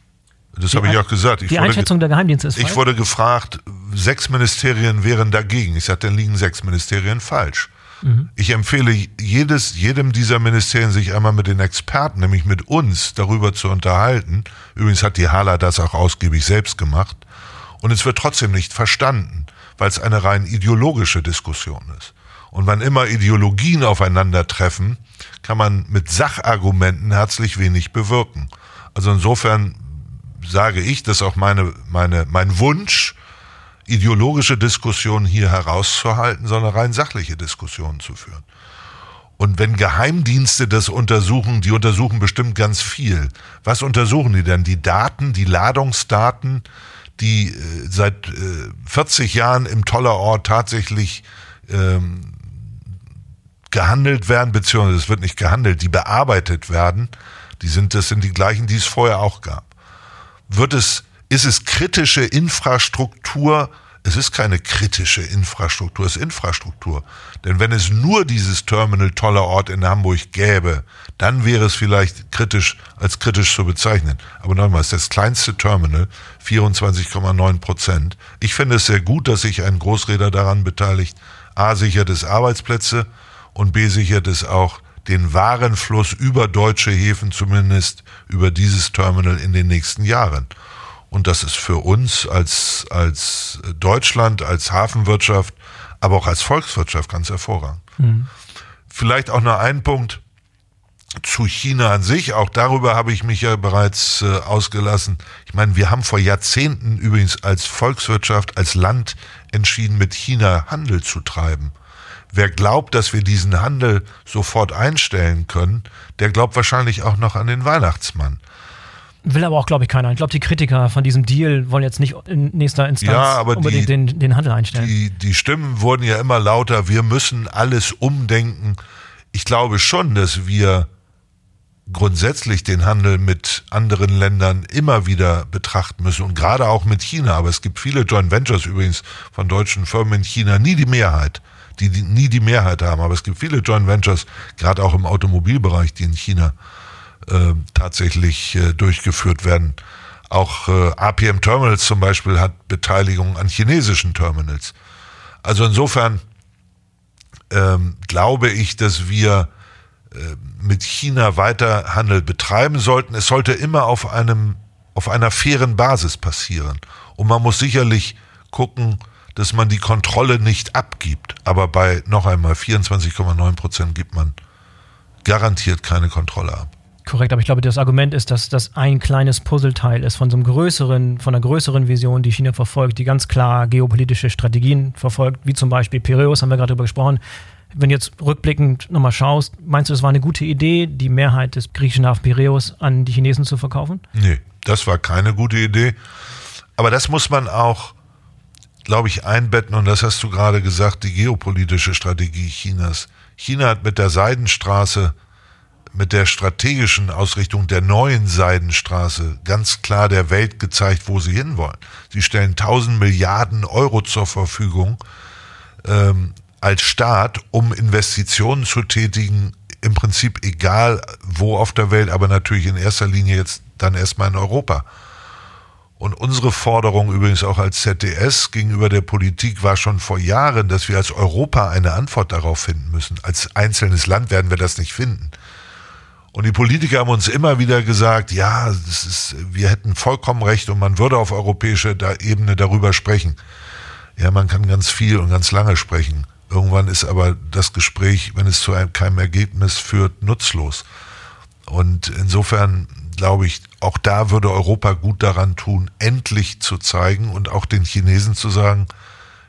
Das habe ich auch gesagt. Ich die Einschätzung der Geheimdienste ist falsch. Ich wurde gefragt, sechs Ministerien wären dagegen. Ich sagte, dann liegen sechs Ministerien falsch. Mhm. Ich empfehle jedes, jedem dieser Ministerien, sich einmal mit den Experten, nämlich mit uns, darüber zu unterhalten. Übrigens hat die Hala das auch ausgiebig selbst gemacht. Und es wird trotzdem nicht verstanden, weil es eine rein ideologische Diskussion ist. Und wann immer Ideologien aufeinandertreffen, kann man mit Sachargumenten herzlich wenig bewirken. Also insofern sage ich, dass auch meine, meine, mein Wunsch, ideologische Diskussionen hier herauszuhalten, sondern rein sachliche Diskussionen zu führen. Und wenn Geheimdienste das untersuchen, die untersuchen bestimmt ganz viel. Was untersuchen die denn? Die Daten, die Ladungsdaten, die äh, seit äh, 40 Jahren im Tollerort tatsächlich ähm, gehandelt werden, beziehungsweise es wird nicht gehandelt, die bearbeitet werden. Die sind, das sind die gleichen, die es vorher auch gab. Wird es, ist es kritische Infrastruktur, es ist keine kritische Infrastruktur, es ist Infrastruktur. Denn wenn es nur dieses Terminal toller Ort in Hamburg gäbe, dann wäre es vielleicht kritisch als kritisch zu bezeichnen. Aber nochmals, das kleinste Terminal, 24,9 Prozent. Ich finde es sehr gut, dass sich ein Großräder daran beteiligt. A sichert es Arbeitsplätze und B sichert es auch den Warenfluss über deutsche Häfen zumindest über dieses Terminal in den nächsten Jahren. Und das ist für uns als, als Deutschland, als Hafenwirtschaft, aber auch als Volkswirtschaft ganz hervorragend. Mhm. Vielleicht auch noch ein Punkt zu China an sich. Auch darüber habe ich mich ja bereits äh, ausgelassen. Ich meine, wir haben vor Jahrzehnten übrigens als Volkswirtschaft, als Land entschieden, mit China Handel zu treiben. Wer glaubt, dass wir diesen Handel sofort einstellen können, der glaubt wahrscheinlich auch noch an den Weihnachtsmann. Will aber auch, glaube ich, keiner. Ich glaube, die Kritiker von diesem Deal wollen jetzt nicht in nächster Instanz ja, unbedingt die, den, den Handel einstellen. Die, die Stimmen wurden ja immer lauter, wir müssen alles umdenken. Ich glaube schon, dass wir grundsätzlich den Handel mit anderen Ländern immer wieder betrachten müssen und gerade auch mit China. Aber es gibt viele Joint Ventures übrigens von deutschen Firmen in China, nie die Mehrheit, die, die nie die Mehrheit haben. Aber es gibt viele Joint Ventures, gerade auch im Automobilbereich, die in China äh, tatsächlich äh, durchgeführt werden. Auch äh, APM Terminals zum Beispiel hat Beteiligung an chinesischen Terminals. Also insofern ähm, glaube ich, dass wir äh, mit China weiter Handel betreiben sollten. Es sollte immer auf einem auf einer fairen Basis passieren. Und man muss sicherlich gucken, dass man die Kontrolle nicht abgibt. Aber bei noch einmal 24,9 Prozent gibt man garantiert keine Kontrolle ab. Korrekt, aber ich glaube, das Argument ist, dass das ein kleines Puzzleteil ist von so einem größeren, von einer größeren Vision, die China verfolgt, die ganz klar geopolitische Strategien verfolgt, wie zum Beispiel Piräus, haben wir gerade darüber gesprochen. Wenn du jetzt rückblickend nochmal schaust, meinst du, es war eine gute Idee, die Mehrheit des griechischen Hafen Piräus an die Chinesen zu verkaufen? Nee, das war keine gute Idee. Aber das muss man auch, glaube ich, einbetten, und das hast du gerade gesagt, die geopolitische Strategie Chinas. China hat mit der Seidenstraße mit der strategischen Ausrichtung der neuen Seidenstraße ganz klar der Welt gezeigt, wo sie hinwollen. Sie stellen 1000 Milliarden Euro zur Verfügung ähm, als Staat, um Investitionen zu tätigen, im Prinzip egal wo auf der Welt, aber natürlich in erster Linie jetzt dann erstmal in Europa. Und unsere Forderung übrigens auch als ZDS gegenüber der Politik war schon vor Jahren, dass wir als Europa eine Antwort darauf finden müssen. Als einzelnes Land werden wir das nicht finden. Und die Politiker haben uns immer wieder gesagt, ja, das ist, wir hätten vollkommen recht und man würde auf europäischer Ebene darüber sprechen. Ja, man kann ganz viel und ganz lange sprechen. Irgendwann ist aber das Gespräch, wenn es zu einem, keinem Ergebnis führt, nutzlos. Und insofern glaube ich, auch da würde Europa gut daran tun, endlich zu zeigen und auch den Chinesen zu sagen,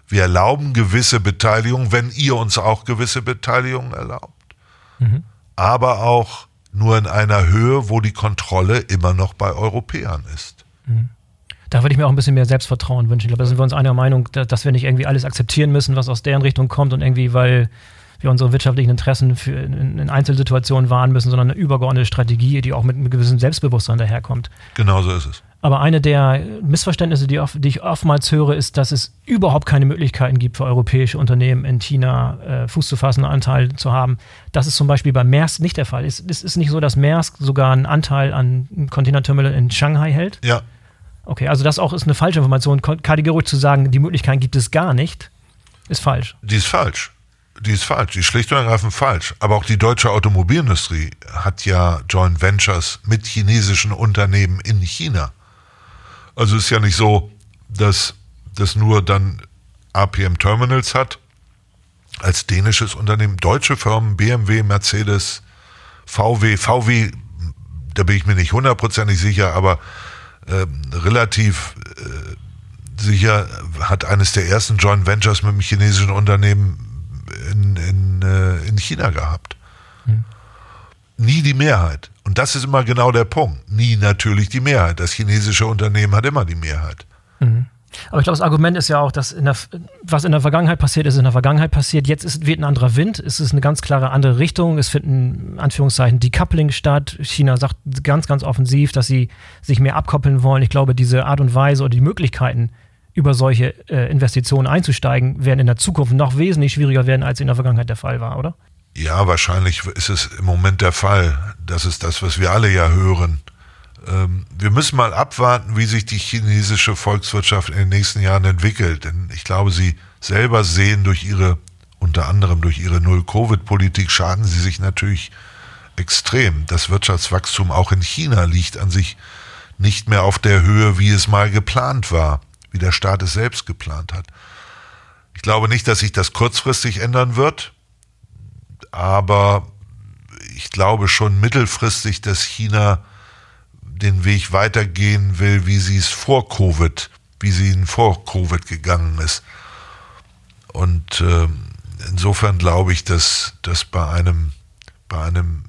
wir erlauben gewisse Beteiligung, wenn ihr uns auch gewisse Beteiligung erlaubt. Mhm. Aber auch nur in einer Höhe, wo die Kontrolle immer noch bei Europäern ist. Mhm. Da würde ich mir auch ein bisschen mehr Selbstvertrauen wünschen. Ich glaube, da sind wir uns einer Meinung, dass wir nicht irgendwie alles akzeptieren müssen, was aus deren Richtung kommt und irgendwie, weil wir unsere wirtschaftlichen Interessen in Einzelsituationen wahren müssen, sondern eine übergeordnete Strategie, die auch mit einem gewissen Selbstbewusstsein daherkommt. Genau so ist es. Aber eine der Missverständnisse, die, die, ich oftmals höre, ist, dass es überhaupt keine Möglichkeiten gibt für europäische Unternehmen in China äh, Fuß zu fassen, einen Anteil zu haben. Das ist zum Beispiel bei Maersk nicht der Fall. Es, es ist nicht so, dass Maersk sogar einen Anteil an Containerterminal in Shanghai hält. Ja. Okay, also das auch ist eine falsche Information. Kategorisch zu sagen, die Möglichkeit gibt es gar nicht, ist falsch. Die ist falsch. Die ist falsch, die ist schlicht und ergreifend falsch. Aber auch die deutsche Automobilindustrie hat ja Joint Ventures mit chinesischen Unternehmen in China. Also ist ja nicht so, dass das nur dann APM Terminals hat als dänisches Unternehmen. Deutsche Firmen, BMW, Mercedes, VW, VW, da bin ich mir nicht hundertprozentig sicher, aber äh, relativ äh, sicher hat eines der ersten Joint Ventures mit einem chinesischen Unternehmen in, in, äh, in China gehabt. Hm. Nie die Mehrheit. Und das ist immer genau der Punkt. Nie natürlich die Mehrheit. Das chinesische Unternehmen hat immer die Mehrheit. Mhm. Aber ich glaube, das Argument ist ja auch, dass in der, was in der Vergangenheit passiert ist, in der Vergangenheit passiert. Jetzt ist, wird ein anderer Wind. Es ist eine ganz klare andere Richtung. Es finden, Anführungszeichen, Decoupling statt. China sagt ganz, ganz offensiv, dass sie sich mehr abkoppeln wollen. Ich glaube, diese Art und Weise oder die Möglichkeiten, über solche äh, Investitionen einzusteigen, werden in der Zukunft noch wesentlich schwieriger werden, als in der Vergangenheit der Fall war, oder? Ja, wahrscheinlich ist es im Moment der Fall. Das ist das, was wir alle ja hören. Ähm, wir müssen mal abwarten, wie sich die chinesische Volkswirtschaft in den nächsten Jahren entwickelt. Denn ich glaube, sie selber sehen durch ihre, unter anderem durch ihre Null-Covid-Politik, schaden sie sich natürlich extrem. Das Wirtschaftswachstum auch in China liegt an sich nicht mehr auf der Höhe, wie es mal geplant war wie der Staat es selbst geplant hat. Ich glaube nicht, dass sich das kurzfristig ändern wird, aber ich glaube schon mittelfristig, dass China den Weg weitergehen will, wie sie es vor Covid, wie sie ihn vor Covid gegangen ist. Und äh, insofern glaube ich, dass, dass bei einem, bei einem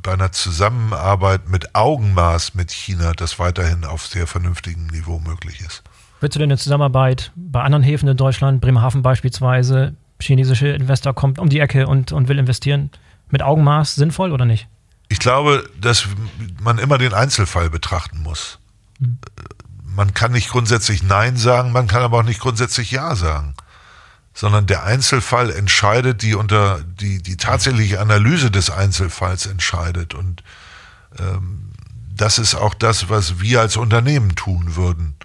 bei einer Zusammenarbeit mit Augenmaß mit China das weiterhin auf sehr vernünftigem Niveau möglich ist. Würdest du denn eine Zusammenarbeit bei anderen Häfen in Deutschland, Bremerhaven beispielsweise, chinesische Investor kommt um die Ecke und, und will investieren, mit Augenmaß sinnvoll oder nicht? Ich glaube, dass man immer den Einzelfall betrachten muss. Hm. Man kann nicht grundsätzlich Nein sagen, man kann aber auch nicht grundsätzlich Ja sagen. Sondern der Einzelfall entscheidet, die unter die, die tatsächliche Analyse des Einzelfalls entscheidet. Und ähm, das ist auch das, was wir als Unternehmen tun würden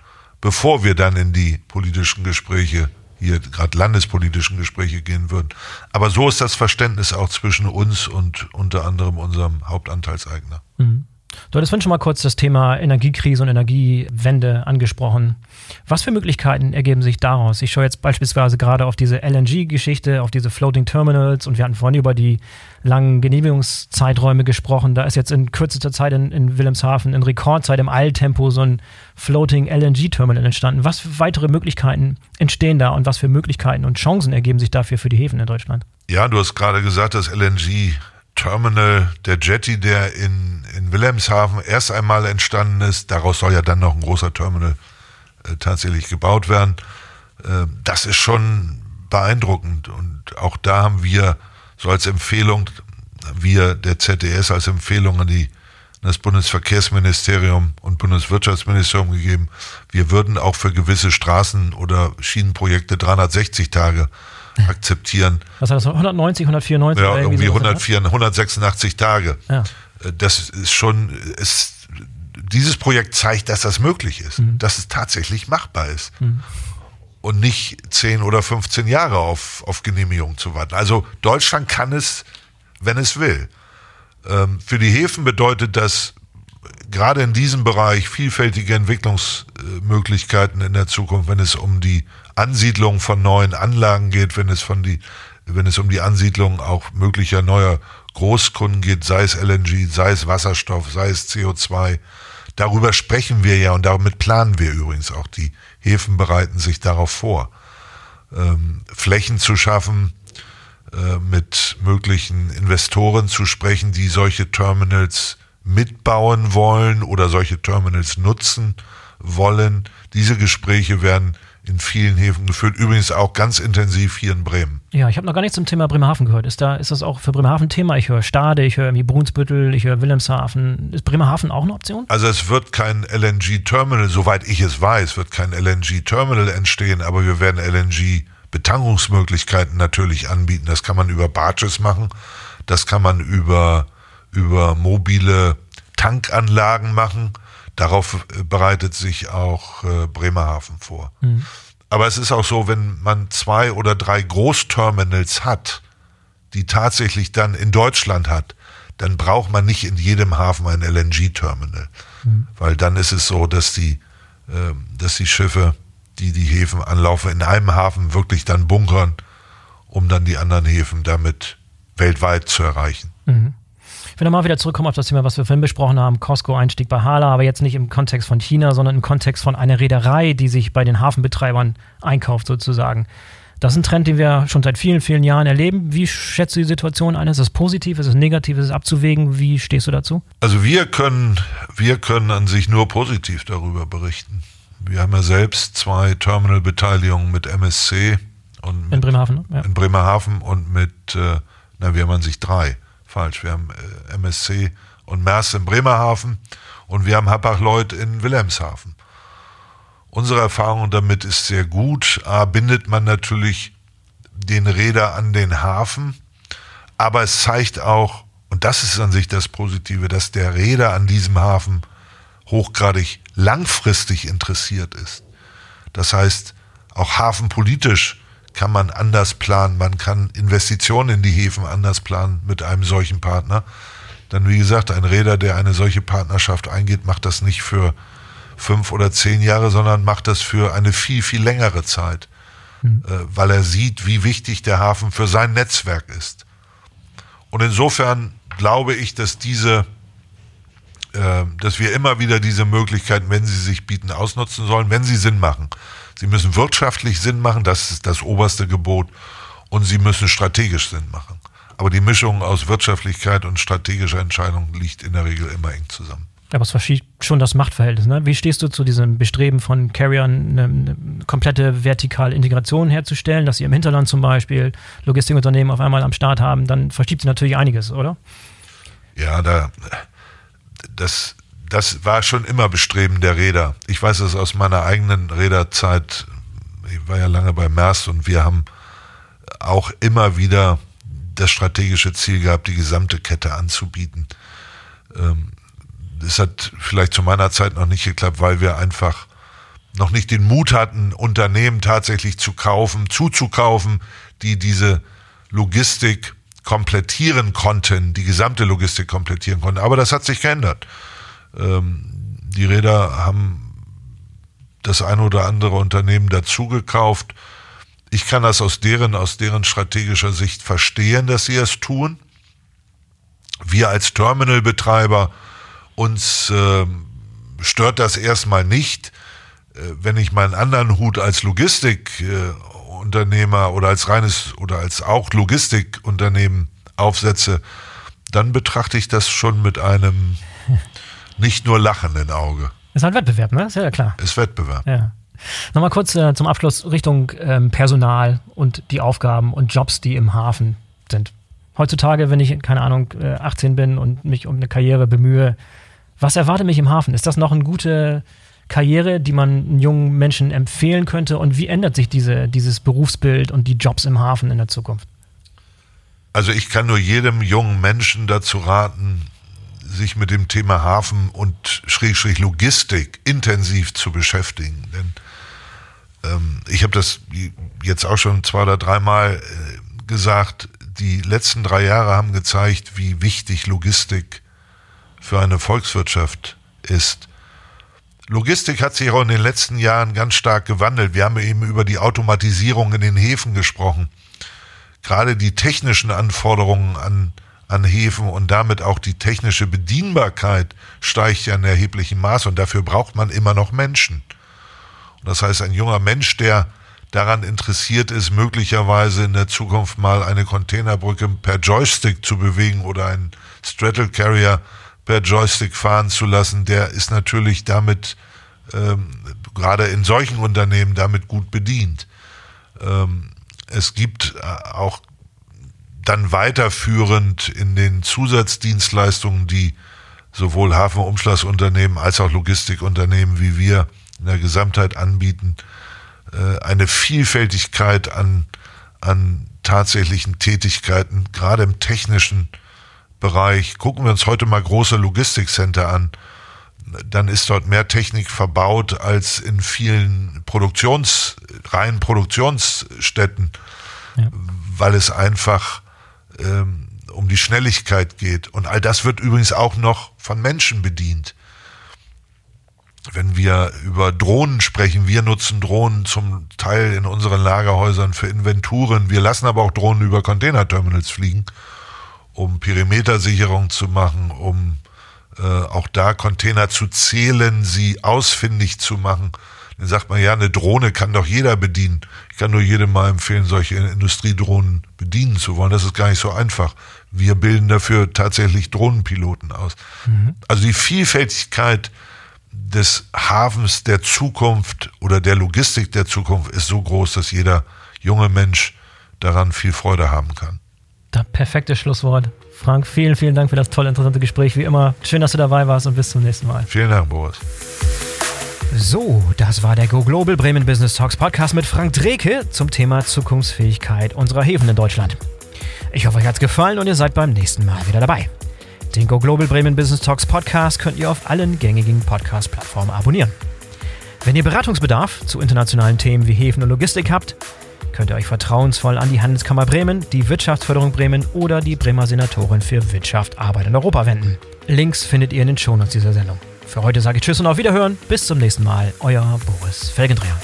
bevor wir dann in die politischen Gespräche, hier gerade landespolitischen Gespräche gehen würden. Aber so ist das Verständnis auch zwischen uns und unter anderem unserem Hauptanteilseigner. Mhm. Du hattest schon mal kurz das Thema Energiekrise und Energiewende angesprochen. Was für Möglichkeiten ergeben sich daraus? Ich schaue jetzt beispielsweise gerade auf diese LNG-Geschichte, auf diese Floating Terminals und wir hatten vorhin über die langen Genehmigungszeiträume gesprochen. Da ist jetzt in kürzester Zeit in, in Wilhelmshaven in Rekordzeit im Eiltempo so ein Floating LNG-Terminal entstanden. Was für weitere Möglichkeiten entstehen da und was für Möglichkeiten und Chancen ergeben sich dafür für die Häfen in Deutschland? Ja, du hast gerade gesagt, das LNG Terminal, der Jetty, der in, in Wilhelmshaven erst einmal entstanden ist. Daraus soll ja dann noch ein großer Terminal äh, tatsächlich gebaut werden. Äh, das ist schon beeindruckend. Und auch da haben wir so als Empfehlung, wir der ZDS als Empfehlung an die das Bundesverkehrsministerium und Bundeswirtschaftsministerium gegeben. Wir würden auch für gewisse Straßen- oder Schienenprojekte 360 Tage akzeptieren. Was heißt das? 190, 194? Ja, irgendwie 104, 186 Tage. Ja. Äh, das ist schon, ist, dieses Projekt zeigt, dass das möglich ist, mhm. dass es tatsächlich machbar ist. Mhm. Und nicht 10 oder 15 Jahre auf, auf Genehmigung zu warten. Also Deutschland kann es, wenn es will. Ähm, für die Häfen bedeutet das gerade in diesem Bereich vielfältige Entwicklungsmöglichkeiten in der Zukunft, wenn es um die Ansiedlung von neuen Anlagen geht, wenn es von die, wenn es um die Ansiedlung auch möglicher neuer Großkunden geht, sei es LNG, sei es Wasserstoff, sei es CO2. Darüber sprechen wir ja und damit planen wir übrigens auch. Die Häfen bereiten sich darauf vor, ähm, Flächen zu schaffen, äh, mit möglichen Investoren zu sprechen, die solche Terminals mitbauen wollen oder solche Terminals nutzen wollen. Diese Gespräche werden in vielen Häfen geführt, übrigens auch ganz intensiv hier in Bremen. Ja, ich habe noch gar nichts zum Thema Bremerhaven gehört. Ist, da, ist das auch für Bremerhaven Thema? Ich höre Stade, ich höre irgendwie Brunsbüttel, ich höre Wilhelmshaven. Ist Bremerhaven auch eine Option? Also es wird kein LNG-Terminal, soweit ich es weiß, wird kein LNG-Terminal entstehen, aber wir werden LNG-Betankungsmöglichkeiten natürlich anbieten. Das kann man über Barges machen, das kann man über über mobile Tankanlagen machen. Darauf äh, bereitet sich auch äh, Bremerhaven vor. Mhm. Aber es ist auch so, wenn man zwei oder drei Großterminals hat, die tatsächlich dann in Deutschland hat, dann braucht man nicht in jedem Hafen ein LNG-Terminal. Mhm. Weil dann ist es so, dass die, äh, dass die Schiffe, die die Häfen anlaufen, in einem Hafen wirklich dann bunkern, um dann die anderen Häfen damit weltweit zu erreichen. Mhm. Ich will nochmal wieder zurückkommen auf das Thema, was wir vorhin besprochen haben, Costco-Einstieg bei Hala, aber jetzt nicht im Kontext von China, sondern im Kontext von einer Reederei, die sich bei den Hafenbetreibern einkauft sozusagen. Das ist ein Trend, den wir schon seit vielen, vielen Jahren erleben. Wie schätzt du die Situation ein? Ist es positiv, ist es negativ, ist es abzuwägen? Wie stehst du dazu? Also wir können, wir können an sich nur positiv darüber berichten. Wir haben ja selbst zwei Terminal-Beteiligungen mit MSC und mit, in Bremerhaven. Ne? Ja. In Bremerhaven und mit, äh, na, wir haben an sich drei. Falsch. Wir haben äh, MSC und Mers in Bremerhaven und wir haben Hapag-Lloyd in Wilhelmshaven. Unsere Erfahrung damit ist sehr gut. A, bindet man natürlich den Räder an den Hafen, aber es zeigt auch, und das ist an sich das Positive, dass der Räder an diesem Hafen hochgradig langfristig interessiert ist. Das heißt, auch hafenpolitisch kann man anders planen, man kann Investitionen in die Häfen anders planen mit einem solchen Partner. Dann, wie gesagt, ein Räder, der eine solche Partnerschaft eingeht, macht das nicht für fünf oder zehn Jahre, sondern macht das für eine viel, viel längere Zeit, mhm. weil er sieht, wie wichtig der Hafen für sein Netzwerk ist. Und insofern glaube ich, dass diese, äh, dass wir immer wieder diese Möglichkeiten, wenn sie sich bieten, ausnutzen sollen, wenn sie Sinn machen. Sie müssen wirtschaftlich Sinn machen, das ist das oberste Gebot, und sie müssen strategisch Sinn machen. Aber die Mischung aus Wirtschaftlichkeit und strategischer Entscheidung liegt in der Regel immer eng zusammen. Aber es verschiebt schon das Machtverhältnis. Ne? Wie stehst du zu diesem Bestreben von Carriern, eine, eine, komplette vertikale Integration herzustellen, dass sie im Hinterland zum Beispiel Logistikunternehmen auf einmal am Start haben? Dann verschiebt sich natürlich einiges, oder? Ja, da, das, das war schon immer Bestreben der Räder. Ich weiß es aus meiner eigenen Räderzeit. Ich war ja lange bei Maersk und wir haben auch immer wieder das strategische Ziel gehabt, die gesamte Kette anzubieten. Ähm, es hat vielleicht zu meiner Zeit noch nicht geklappt, weil wir einfach noch nicht den Mut hatten, Unternehmen tatsächlich zu kaufen, zuzukaufen, die diese Logistik komplettieren konnten, die gesamte Logistik komplettieren konnten. Aber das hat sich geändert. Ähm, die Räder haben das ein oder andere Unternehmen dazugekauft. Ich kann das aus deren, aus deren strategischer Sicht verstehen, dass sie es tun. Wir als Terminalbetreiber uns äh, stört das erstmal nicht, äh, wenn ich meinen anderen Hut als Logistikunternehmer oder als reines oder als auch Logistikunternehmen aufsetze, dann betrachte ich das schon mit einem nicht nur lachenden Auge. Ist halt Wettbewerb, ne? Ist ja klar. Ist Wettbewerb. Ja. Nochmal kurz äh, zum Abschluss Richtung ähm, Personal und die Aufgaben und Jobs, die im Hafen sind. Heutzutage, wenn ich, keine Ahnung, 18 äh, bin und mich um eine Karriere bemühe, was erwartet mich im Hafen? Ist das noch eine gute Karriere, die man jungen Menschen empfehlen könnte? Und wie ändert sich diese, dieses Berufsbild und die Jobs im Hafen in der Zukunft? Also ich kann nur jedem jungen Menschen dazu raten, sich mit dem Thema Hafen und Schrägstrich Logistik intensiv zu beschäftigen. Denn ähm, ich habe das jetzt auch schon zwei oder dreimal äh, gesagt, die letzten drei Jahre haben gezeigt, wie wichtig Logistik für eine Volkswirtschaft ist. Logistik hat sich auch in den letzten Jahren ganz stark gewandelt. Wir haben eben über die Automatisierung in den Häfen gesprochen. Gerade die technischen Anforderungen an, an Häfen und damit auch die technische Bedienbarkeit steigt ja in erheblichem Maß und dafür braucht man immer noch Menschen. Und das heißt, ein junger Mensch, der daran interessiert ist, möglicherweise in der Zukunft mal eine Containerbrücke per Joystick zu bewegen oder einen Straddle Carrier per Joystick fahren zu lassen, der ist natürlich damit, ähm, gerade in solchen Unternehmen, damit gut bedient. Ähm, es gibt äh, auch dann weiterführend in den Zusatzdienstleistungen, die sowohl Hafenumschlagsunternehmen als auch Logistikunternehmen wie wir in der Gesamtheit anbieten, äh, eine Vielfältigkeit an, an tatsächlichen Tätigkeiten, gerade im technischen Bereich, gucken wir uns heute mal große Logistikcenter an, dann ist dort mehr Technik verbaut als in vielen Produktions, reinen Produktionsstätten, ja. weil es einfach ähm, um die Schnelligkeit geht. Und all das wird übrigens auch noch von Menschen bedient. Wenn wir über Drohnen sprechen, wir nutzen Drohnen zum Teil in unseren Lagerhäusern für Inventuren. Wir lassen aber auch Drohnen über Containerterminals fliegen um Perimetersicherung zu machen, um äh, auch da Container zu zählen, sie ausfindig zu machen. Dann sagt man, ja, eine Drohne kann doch jeder bedienen. Ich kann nur jedem mal empfehlen, solche Industriedrohnen bedienen zu wollen. Das ist gar nicht so einfach. Wir bilden dafür tatsächlich Drohnenpiloten aus. Mhm. Also die Vielfältigkeit des Hafens der Zukunft oder der Logistik der Zukunft ist so groß, dass jeder junge Mensch daran viel Freude haben kann. Das perfekte Schlusswort. Frank, vielen, vielen Dank für das tolle, interessante Gespräch. Wie immer, schön, dass du dabei warst und bis zum nächsten Mal. Vielen Dank, Boris. So, das war der Go Global Bremen Business Talks Podcast mit Frank Dreke zum Thema Zukunftsfähigkeit unserer Häfen in Deutschland. Ich hoffe, euch hat's gefallen und ihr seid beim nächsten Mal wieder dabei. Den Go Global Bremen Business Talks Podcast könnt ihr auf allen gängigen Podcast-Plattformen abonnieren. Wenn ihr Beratungsbedarf zu internationalen Themen wie Häfen und Logistik habt, könnt ihr euch vertrauensvoll an die Handelskammer Bremen, die Wirtschaftsförderung Bremen oder die Bremer Senatorin für Wirtschaft, Arbeit und Europa wenden. Links findet ihr in den Shownotes dieser Sendung. Für heute sage ich Tschüss und auf Wiederhören. Bis zum nächsten Mal. Euer Boris Felgendreher.